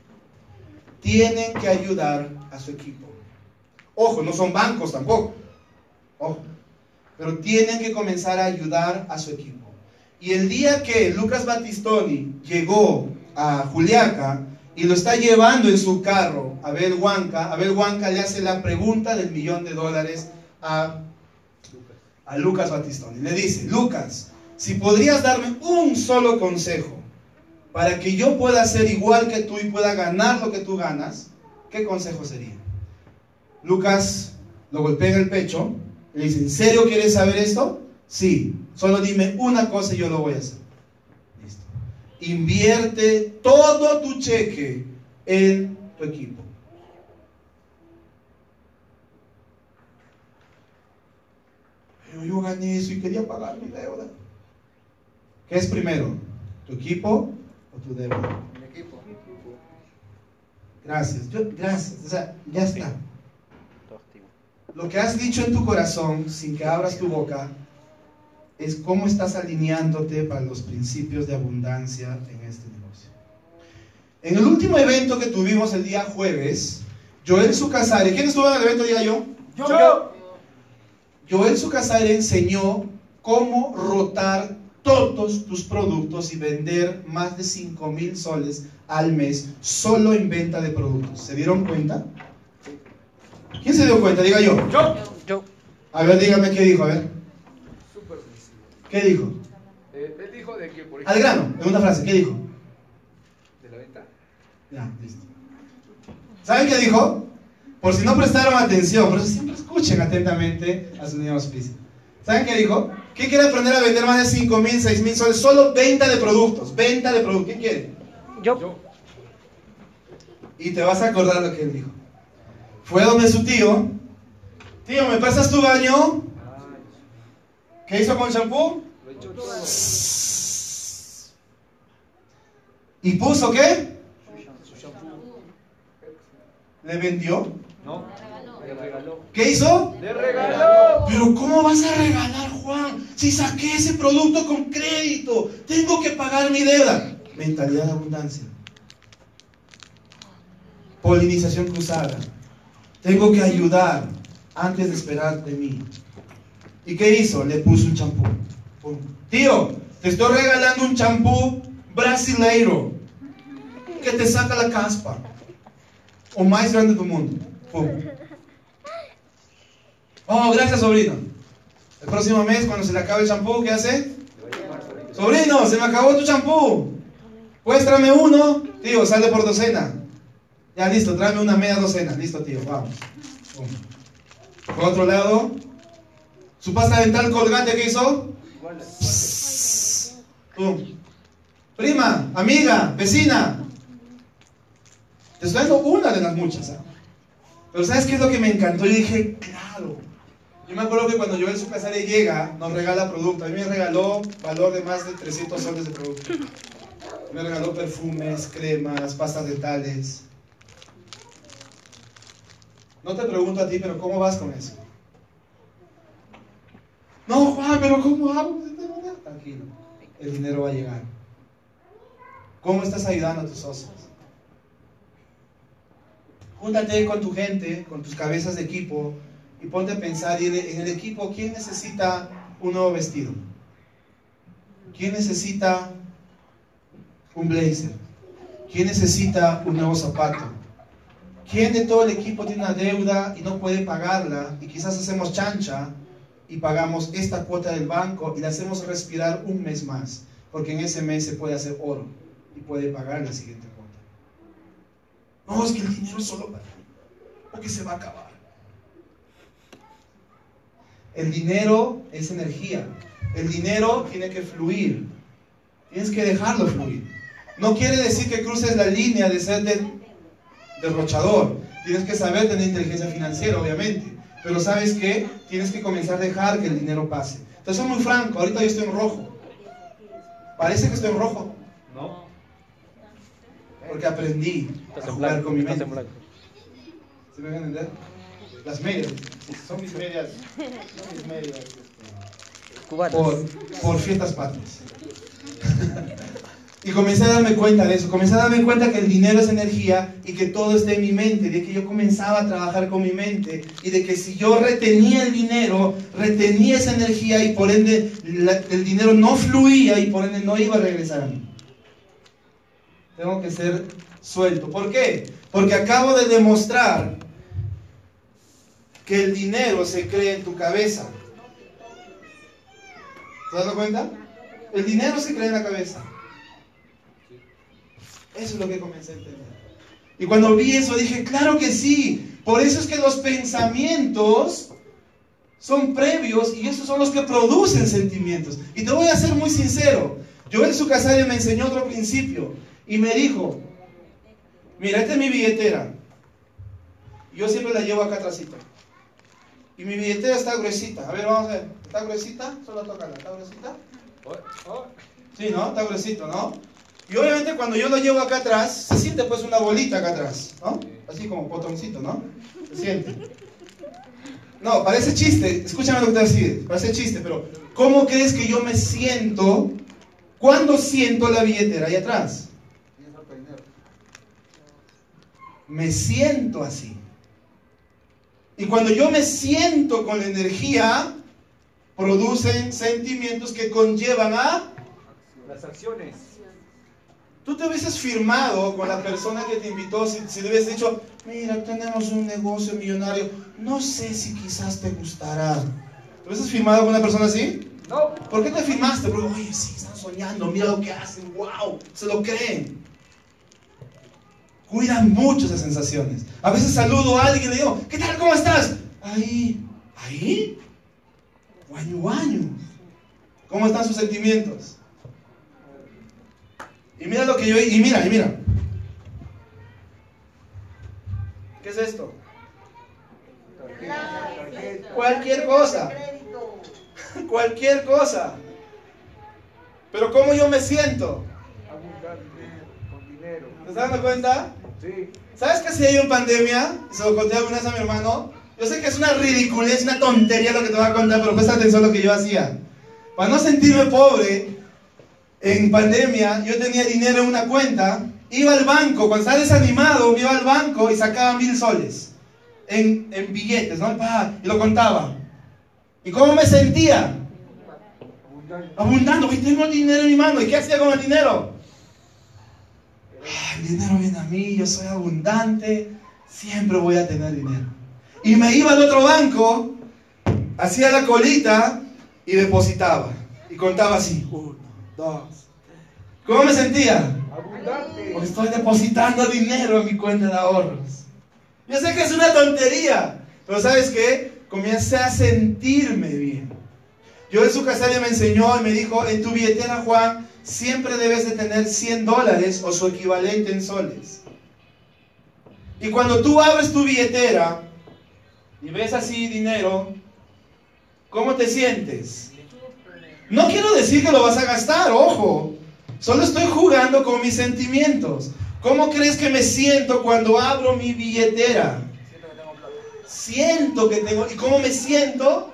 [SPEAKER 1] Tienen que ayudar a su equipo. Ojo, no son bancos tampoco. Ojo. Pero tienen que comenzar a ayudar a su equipo. Y el día que Lucas Battistoni llegó a Juliaca y lo está llevando en su carro a Abel Huanca, Abel Huanca le hace la pregunta del millón de dólares a, a Lucas Battistoni. Le dice, Lucas, si podrías darme un solo consejo para que yo pueda ser igual que tú y pueda ganar lo que tú ganas, ¿qué consejo sería? Lucas lo golpea en el pecho y le dice, ¿en serio quieres saber esto? Sí, solo dime una cosa y yo lo voy a hacer. Listo. Invierte todo tu cheque en tu equipo. Pero yo gané eso y quería pagar mi deuda. ¿Qué es primero? ¿Tu equipo o tu deuda?
[SPEAKER 7] Mi equipo.
[SPEAKER 1] Gracias, yo- gracias. O sea, ya está. Lo que has dicho en tu corazón, sin que abras tu boca, es cómo estás alineándote para los principios de abundancia en este negocio. En el último evento que tuvimos el día jueves, Joel Sucasare, ¿quién estuvo en el evento? Diga yo.
[SPEAKER 3] Yo.
[SPEAKER 1] Joel Sucasare enseñó cómo rotar todos tus productos y vender más de 5 mil soles al mes solo en venta de productos. ¿Se dieron cuenta? ¿Quién se dio cuenta? Diga yo.
[SPEAKER 3] Yo. Yo.
[SPEAKER 1] A ver, dígame qué dijo, a ver.
[SPEAKER 2] Súper.
[SPEAKER 1] ¿Qué dijo?
[SPEAKER 2] Eh, él dijo de que, por
[SPEAKER 1] Al grano, en una frase, ¿qué dijo?
[SPEAKER 2] de la venta.
[SPEAKER 1] Ya, listo. ¿Saben qué dijo? Por si no prestaron atención, por eso siempre escuchen atentamente a su niño auspicio. ¿Saben qué dijo? ¿Quién quiere aprender a vender más de 5 mil, 6 mil soles? Solo venta de productos, venta de productos. ¿Quién quiere?
[SPEAKER 3] Yo.
[SPEAKER 1] Y te vas a acordar lo que él dijo. Fue donde su tío. Tío, ¿me pasas tu baño? ¿Qué hizo con champú? ¿Y puso qué?
[SPEAKER 2] su shampoo.
[SPEAKER 1] ¿Le vendió?
[SPEAKER 2] No, le regaló.
[SPEAKER 1] ¿Qué hizo?
[SPEAKER 2] ¡Le regaló!
[SPEAKER 1] Pero ¿cómo vas a regalar, Juan? Si saqué ese producto con crédito, tengo que pagar mi deuda. Mentalidad de abundancia. Polinización cruzada. Tengo que ayudar antes de esperar de mí. ¿Y qué hizo? Le puso un champú. Tío, te estoy regalando un champú brasileiro que te saca la caspa. O más grande del mundo. Oh, gracias, sobrino. El próximo mes, cuando se le acabe el champú, ¿qué hace? Sobrino, se me acabó tu champú. Pues tráeme uno. Tío, sale por docena. Ya listo, tráeme una media docena. Listo, tío, vamos. Por otro lado, su pasta dental colgante que hizo. Prima, amiga, vecina. Te estoy dando una de las muchas. ¿ah? Pero ¿sabes qué es lo que me encantó? Yo dije, claro. Yo me acuerdo que cuando Joel Sucasare llega, nos regala producto. A mí me regaló valor de más de 300 soles de producto. Me regaló perfumes, cremas, pastas dentales. No te pregunto a ti, pero ¿cómo vas con eso? No, Juan, pero ¿cómo hago? Tranquilo, el dinero va a llegar. ¿Cómo estás ayudando a tus socios? Júntate con tu gente, con tus cabezas de equipo y ponte a pensar en el, equipo, ¿quién necesita un nuevo vestido? ¿Quién necesita un blazer? ¿Quién necesita un nuevo zapato? ¿Quién de todo el equipo tiene una deuda y no puede pagarla? Y quizás hacemos chancha y pagamos esta cuota del banco y la hacemos respirar un mes más, porque en ese mes se puede hacer oro y puede pagar la siguiente cuota. No, es que el dinero solo para mí, porque se va a acabar. El dinero es energía. El dinero tiene que fluir. Tienes que dejarlo fluir. No quiere decir que cruces la línea de ser de- derrochador. Tienes que saber tener inteligencia financiera, obviamente. Pero sabes qué? Tienes que comenzar a dejar que el dinero pase. Entonces, soy muy franco. Ahorita yo estoy en rojo. Parece que estoy en rojo.
[SPEAKER 2] No.
[SPEAKER 1] Porque aprendí a jugar con mi mente. ¿Se me van a entender? Las medias. Son mis medias. Son mis medias. este,
[SPEAKER 3] Cubanos.
[SPEAKER 1] por, por fiestas patrias. y comencé a darme cuenta de eso, comencé a darme cuenta que el dinero es energía y que todo está en mi mente, de que yo comenzaba a trabajar con mi mente y de que si yo retenía el dinero, retenía esa energía y por ende la- el dinero no fluía y por ende no iba a regresar a mí. Tengo que ser suelto. ¿Por qué? Porque acabo de demostrar que el dinero se crea en tu cabeza. ¿Te das cuenta? El dinero se crea en la cabeza. Eso es lo que comencé a entender. Y cuando vi eso dije, claro que sí. Por eso es que los pensamientos son previos y esos son los que producen sentimientos. Y te voy a ser muy sincero. Joel Sucasaria me enseñó otro principio y me dijo, mira, esta es mi billetera. Yo siempre la llevo acá atrásito. Y mi billetera está gruesita. A ver, vamos a ver. ¿Está gruesita? Solo tócala. ¿Está gruesita? Sí, ¿no? Está gruesito, ¿no? Y obviamente cuando yo lo llevo acá atrás, se siente pues una bolita acá atrás, ¿no? Así como botoncito, ¿no? Se siente. No, parece chiste. Escúchame lo que te decir. Parece chiste, pero ¿cómo crees que yo me siento cuando siento la billetera ahí atrás? Me siento así. Y cuando yo me siento con la energía, producen sentimientos que conllevan a...
[SPEAKER 2] Las acciones.
[SPEAKER 1] Tú te hubieses firmado con la persona que te invitó si, si le hubieses dicho, mira, tenemos un negocio millonario, no sé si quizás te gustará. ¿Te hubieses firmado con una persona así?
[SPEAKER 2] No.
[SPEAKER 1] ¿Por qué te firmaste? Porque, oye, sí, están soñando, mira lo que hacen, wow, se lo creen. Cuidan mucho esas sensaciones. A veces saludo a alguien y le digo, ¿qué tal? ¿Cómo estás? Ahí, ahí, guaño, guaño. ¿Cómo están sus sentimientos? Y mira lo que yo, y mira, y mira. ¿Qué es esto? Cualquier cosa. Cualquier cosa. Pero ¿cómo yo me siento?
[SPEAKER 2] Con dinero.
[SPEAKER 1] ¿Te estás dando cuenta?
[SPEAKER 2] Sí.
[SPEAKER 1] ¿Sabes qué hacía yo en pandemia? Se lo conté alguna vez a mi hermano. Yo sé que es una ridiculez, una tontería lo que te voy a contar, pero presta atención a lo que yo hacía. Para no sentirme pobre, en pandemia yo tenía dinero en una cuenta, iba al banco, cuando estaba desanimado, me iba al banco y sacaba mil soles en, en billetes, ¿no? Y lo contaba. ¿Y cómo me sentía? Abundando, ¿viste? Tengo dinero en mi mano. ¿Y qué hacía con el dinero? El dinero viene a mí, yo soy abundante, siempre voy a tener dinero. Y me iba al otro banco, hacía la colita y depositaba. Y contaba así, uno, dos. ¿Cómo me sentía?
[SPEAKER 2] Abundante.
[SPEAKER 1] Porque estoy depositando dinero en mi cuenta de ahorros. Yo sé que es una tontería, pero ¿sabes qué? Comencé a sentirme bien. Yo en su casaria me enseñó y me dijo, en tu billetera, Juan, siempre debes de tener 100 dólares o su equivalente en soles. Y cuando tú abres tu billetera y ves así dinero, ¿cómo te sientes? No quiero decir que lo vas a gastar, ojo. Solo estoy jugando con mis sentimientos. ¿Cómo crees que me siento cuando abro mi billetera? Siento que tengo... ¿Y cómo me siento?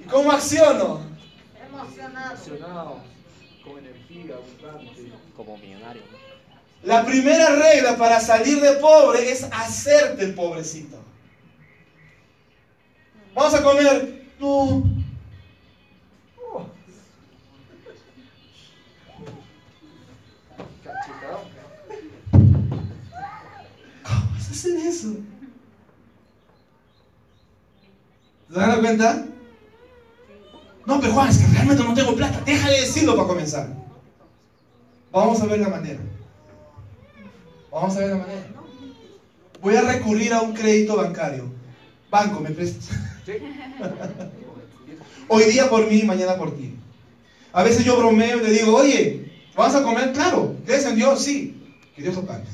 [SPEAKER 1] ¿Y cómo acciono?
[SPEAKER 2] Emocionado, con energía, abundante.
[SPEAKER 8] Como millonario. ¿no?
[SPEAKER 1] La primera regla para salir de pobre es hacerte el pobrecito. Vamos a comer. No. Oh. ¿Cómo vas a hacer eso? ¿Se dan cuenta? No, pero Juan, es que realmente no tengo plata. Déjale decirlo para comenzar. Vamos a ver la manera. Vamos a ver la manera. Voy a recurrir a un crédito bancario. Banco, ¿me prestas? Hoy día por mí, mañana por ti. A veces yo bromeo y le digo, oye, ¿vas a comer? Claro. ¿Crees en Dios? Sí. Que Dios lo pague.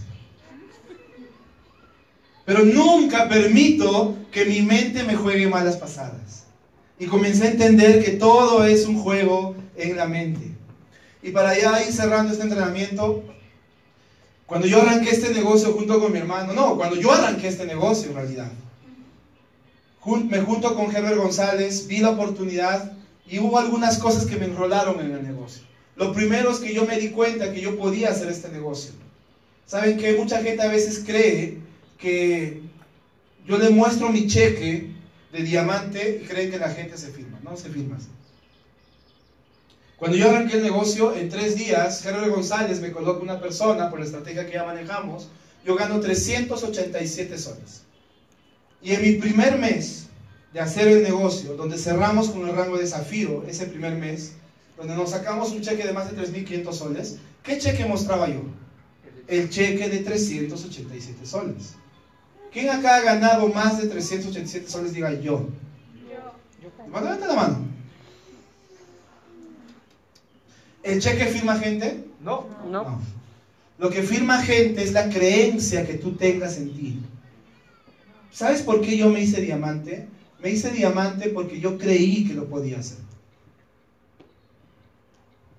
[SPEAKER 1] Pero nunca permito que mi mente me juegue malas pasadas. Y comencé a entender que todo es un juego en la mente. Y para ya ir cerrando este entrenamiento, cuando yo arranqué este negocio junto con mi hermano, no, cuando yo arranqué este negocio en realidad, me junto con Herbert González, vi la oportunidad y hubo algunas cosas que me enrolaron en el negocio. Lo primero es que yo me di cuenta que yo podía hacer este negocio. Saben que mucha gente a veces cree que yo le muestro mi cheque de diamante y creen que la gente se firma. No se firma. Cuando yo arranqué el negocio, en tres días, Herbert González me coloca una persona por la estrategia que ya manejamos. Yo gano 387 soles. Y en mi primer mes de hacer el negocio, donde cerramos con el rango de zafiro ese primer mes, donde nos sacamos un cheque de más de 3.500 soles, ¿qué cheque mostraba yo? El cheque de 387 soles. ¿Quién acá ha ganado más de 387 soles? Diga yo. Yo. Levanta la mano. ¿El cheque firma gente?
[SPEAKER 2] No.
[SPEAKER 6] No.
[SPEAKER 1] Lo que firma gente es la creencia que tú tengas en ti. ¿Sabes por qué yo me hice diamante? Me hice diamante porque yo creí que lo podía hacer.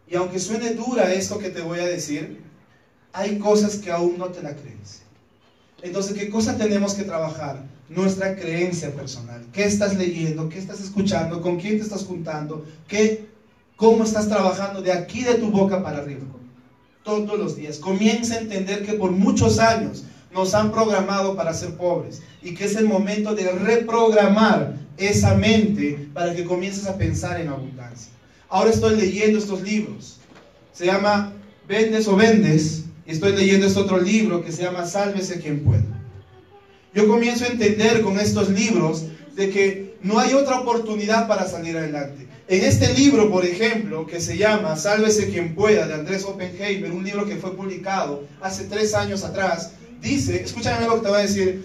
[SPEAKER 1] Y aunque suene dura esto que te voy a decir, hay cosas que aún no te la crees. Entonces, ¿qué cosa tenemos que trabajar? Nuestra creencia personal. ¿Qué estás leyendo? ¿Qué estás escuchando? ¿Con quién te estás juntando? ¿Qué, ¿Cómo estás trabajando de aquí de tu boca para arriba? Todos los días. Comienza a entender que por muchos años nos han programado para ser pobres y que es el momento de reprogramar esa mente para que comiences a pensar en abundancia. Ahora estoy leyendo estos libros. Se llama Vendes o Vendes y estoy leyendo este otro libro que se llama Sálvese quien pueda. Yo comienzo a entender con estos libros de que no hay otra oportunidad para salir adelante. En este libro, por ejemplo, que se llama Sálvese quien pueda, de Andrés Oppenheimer, un libro que fue publicado hace tres años atrás, dice, escúchame lo que te voy a decir,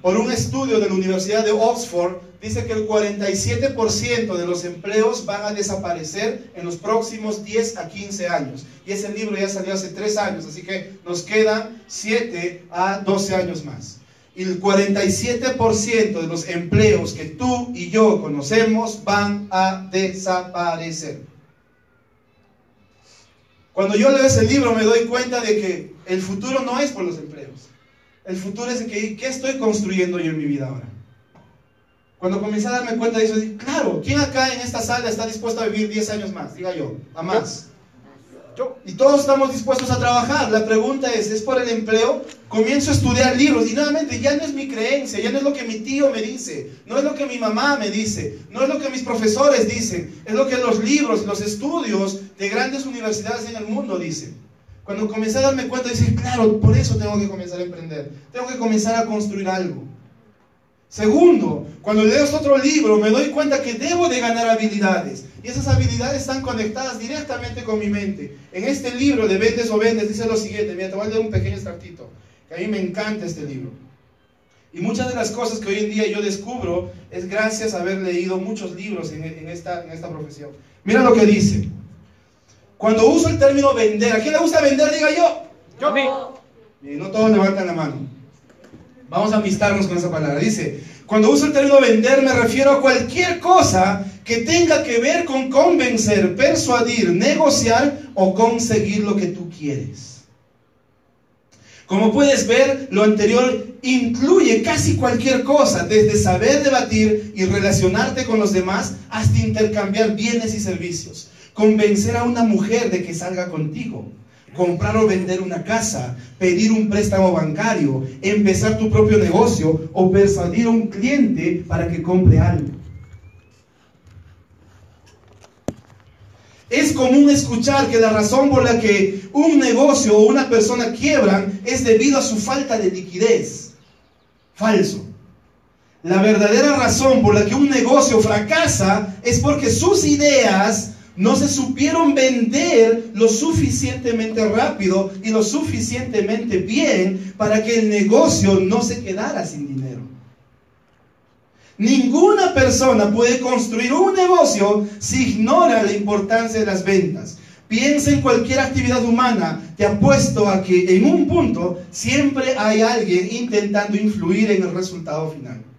[SPEAKER 1] por un estudio de la Universidad de Oxford, dice que el 47% de los empleos van a desaparecer en los próximos 10 a 15 años. Y ese libro ya salió hace tres años, así que nos quedan 7 a 12 años más. Y el 47% de los empleos que tú y yo conocemos van a desaparecer. Cuando yo leo ese libro me doy cuenta de que el futuro no es por los empleos. El futuro es de que, ¿qué estoy construyendo yo en mi vida ahora? Cuando comencé a darme cuenta de eso, dije, claro, ¿quién acá en esta sala está dispuesto a vivir 10 años más? Diga yo, a más. Yo. Y todos estamos dispuestos a trabajar. La pregunta es, ¿es por el empleo? Comienzo a estudiar libros y nuevamente ya no es mi creencia, ya no es lo que mi tío me dice, no es lo que mi mamá me dice, no es lo que mis profesores dicen, es lo que los libros, los estudios de grandes universidades en el mundo dicen. Cuando comencé a darme cuenta, dije, claro, por eso tengo que comenzar a emprender, tengo que comenzar a construir algo. Segundo, cuando leo este otro libro me doy cuenta que debo de ganar habilidades y esas habilidades están conectadas directamente con mi mente. En este libro de Vendes o Vendes dice lo siguiente, mira, te voy a leer un pequeño extractito, que a mí me encanta este libro. Y muchas de las cosas que hoy en día yo descubro es gracias a haber leído muchos libros en, en esta, en esta profesión. Mira lo que dice. Cuando uso el término vender, ¿a quién le gusta vender? Diga yo.
[SPEAKER 6] Yo.
[SPEAKER 1] Y no todos levantan la mano. Vamos a amistarnos con esa palabra. Dice, cuando uso el término vender me refiero a cualquier cosa que tenga que ver con convencer, persuadir, negociar o conseguir lo que tú quieres. Como puedes ver, lo anterior incluye casi cualquier cosa, desde saber debatir y relacionarte con los demás hasta intercambiar bienes y servicios. Convencer a una mujer de que salga contigo, comprar o vender una casa, pedir un préstamo bancario, empezar tu propio negocio o persuadir a un cliente para que compre algo. Es común escuchar que la razón por la que un negocio o una persona quiebran es debido a su falta de liquidez. Falso. La verdadera razón por la que un negocio fracasa es porque sus ideas no se supieron vender lo suficientemente rápido y lo suficientemente bien para que el negocio no se quedara sin dinero. Ninguna persona puede construir un negocio si ignora la importancia de las ventas. Piensa en cualquier actividad humana, te apuesto a que en un punto siempre hay alguien intentando influir en el resultado final.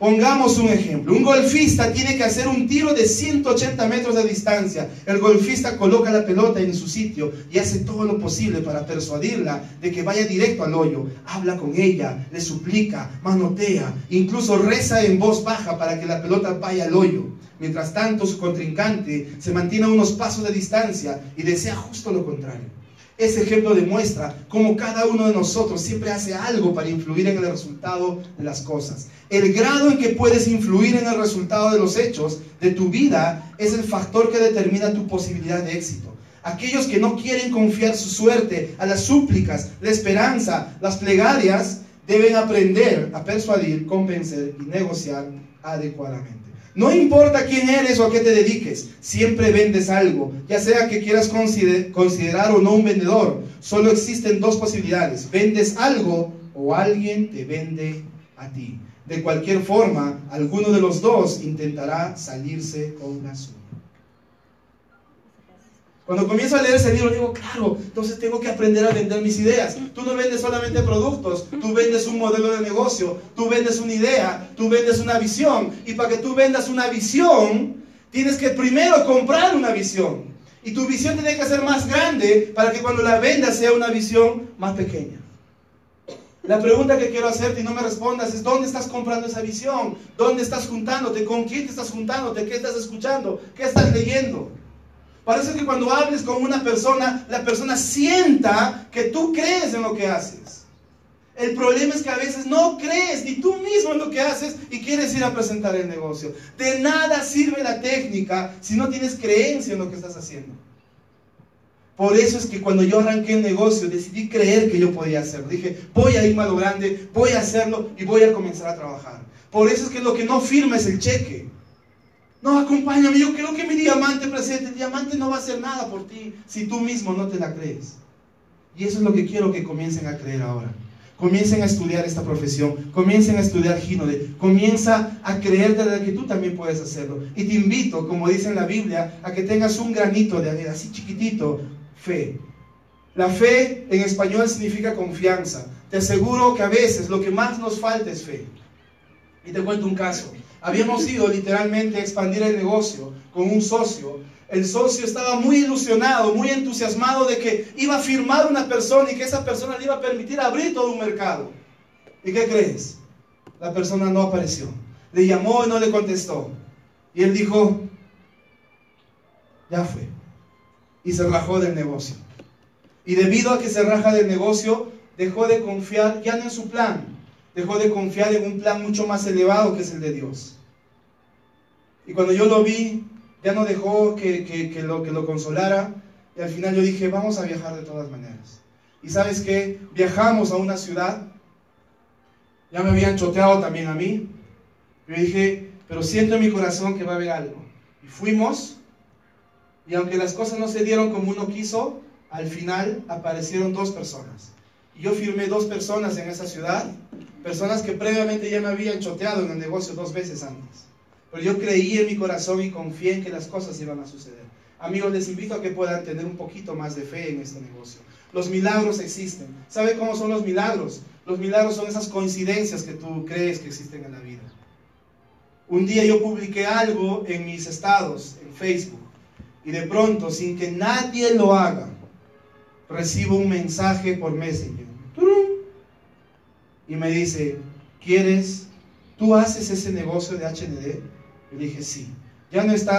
[SPEAKER 1] Pongamos un ejemplo. Un golfista tiene que hacer un tiro de 180 metros de distancia. El golfista coloca la pelota en su sitio y hace todo lo posible para persuadirla de que vaya directo al hoyo. Habla con ella, le suplica, manotea, incluso reza en voz baja para que la pelota vaya al hoyo. Mientras tanto, su contrincante se mantiene a unos pasos de distancia y desea justo lo contrario. Ese ejemplo demuestra cómo cada uno de nosotros siempre hace algo para influir en el resultado de las cosas. El grado en que puedes influir en el resultado de los hechos de tu vida es el factor que determina tu posibilidad de éxito. Aquellos que no quieren confiar su suerte a las súplicas, la esperanza, las plegarias, deben aprender a persuadir, convencer y negociar adecuadamente. No importa quién eres o a qué te dediques, siempre vendes algo, ya sea que quieras considerar o no un vendedor. Solo existen dos posibilidades, vendes algo o alguien te vende a ti. De cualquier forma, alguno de los dos intentará salirse con la suya. Cuando comienzo a leer ese libro digo, claro, entonces tengo que aprender a vender mis ideas. Tú no vendes solamente productos, tú vendes un modelo de negocio, tú vendes una idea, tú vendes una visión. Y para que tú vendas una visión, tienes que primero comprar una visión. Y tu visión tiene que ser más grande para que cuando la vendas sea una visión más pequeña. La pregunta que quiero hacerte y no me respondas es, ¿dónde estás comprando esa visión? ¿Dónde estás juntándote? ¿Con quién te estás juntándote? ¿Qué estás escuchando? ¿Qué estás leyendo? Parece que cuando hables con una persona, la persona sienta que tú crees en lo que haces. El problema es que a veces no crees ni tú mismo en lo que haces y quieres ir a presentar el negocio. De nada sirve la técnica si no tienes creencia en lo que estás haciendo. Por eso es que cuando yo arranqué el negocio decidí creer que yo podía hacerlo. Dije, voy a ir a lo grande, voy a hacerlo y voy a comenzar a trabajar. Por eso es que lo que no firma es el cheque. No, acompáñame, yo creo que mi diamante presente, el diamante no va a hacer nada por ti si tú mismo no te la crees. Y eso es lo que quiero que comiencen a creer ahora. Comiencen a estudiar esta profesión, comiencen a estudiar Gínode, comienza a creer de que tú también puedes hacerlo. Y te invito, como dice en la Biblia, a que tengas un granito de así chiquitito, fe. La fe en español significa confianza. Te aseguro que a veces lo que más nos falta es fe. Y te cuento un caso. Habíamos ido literalmente a expandir el negocio con un socio. El socio estaba muy ilusionado, muy entusiasmado de que iba a firmar una persona y que esa persona le iba a permitir abrir todo un mercado. ¿Y qué crees? La persona no apareció. Le llamó y no le contestó. Y él dijo, ya fue. Y se rajó del negocio. Y debido a que se raja del negocio, dejó de confiar ya no en su plan, dejó de confiar en un plan mucho más elevado que es el de Dios. Y cuando yo lo vi, ya no dejó que, lo, que lo consolara. Y al final yo dije, vamos a viajar de todas maneras. Y sabes qué, viajamos a una ciudad. Ya me habían choteado también a mí. Yo dije, pero siento en mi corazón que va a haber algo. Y fuimos. Y aunque las cosas no se dieron como uno quiso, al final aparecieron dos personas. Y yo firmé dos personas en esa ciudad Personas que previamente ya me habían choteado en el negocio dos veces antes. Pero yo creí en mi corazón y confié en que las cosas iban a suceder. Amigos, les invito a que puedan tener un poquito más de fe en este negocio. Los milagros existen. ¿Sabe cómo son los milagros? Los milagros son esas coincidencias que tú crees que existen en la vida. Un día yo publiqué algo en mis estados, en Facebook, y de pronto, sin que nadie lo haga, recibo un mensaje por Messenger. ¡Turum! Y me dice, ¿quieres? ¿Tú haces ese negocio de HND? Y le dije, sí. Ya no estás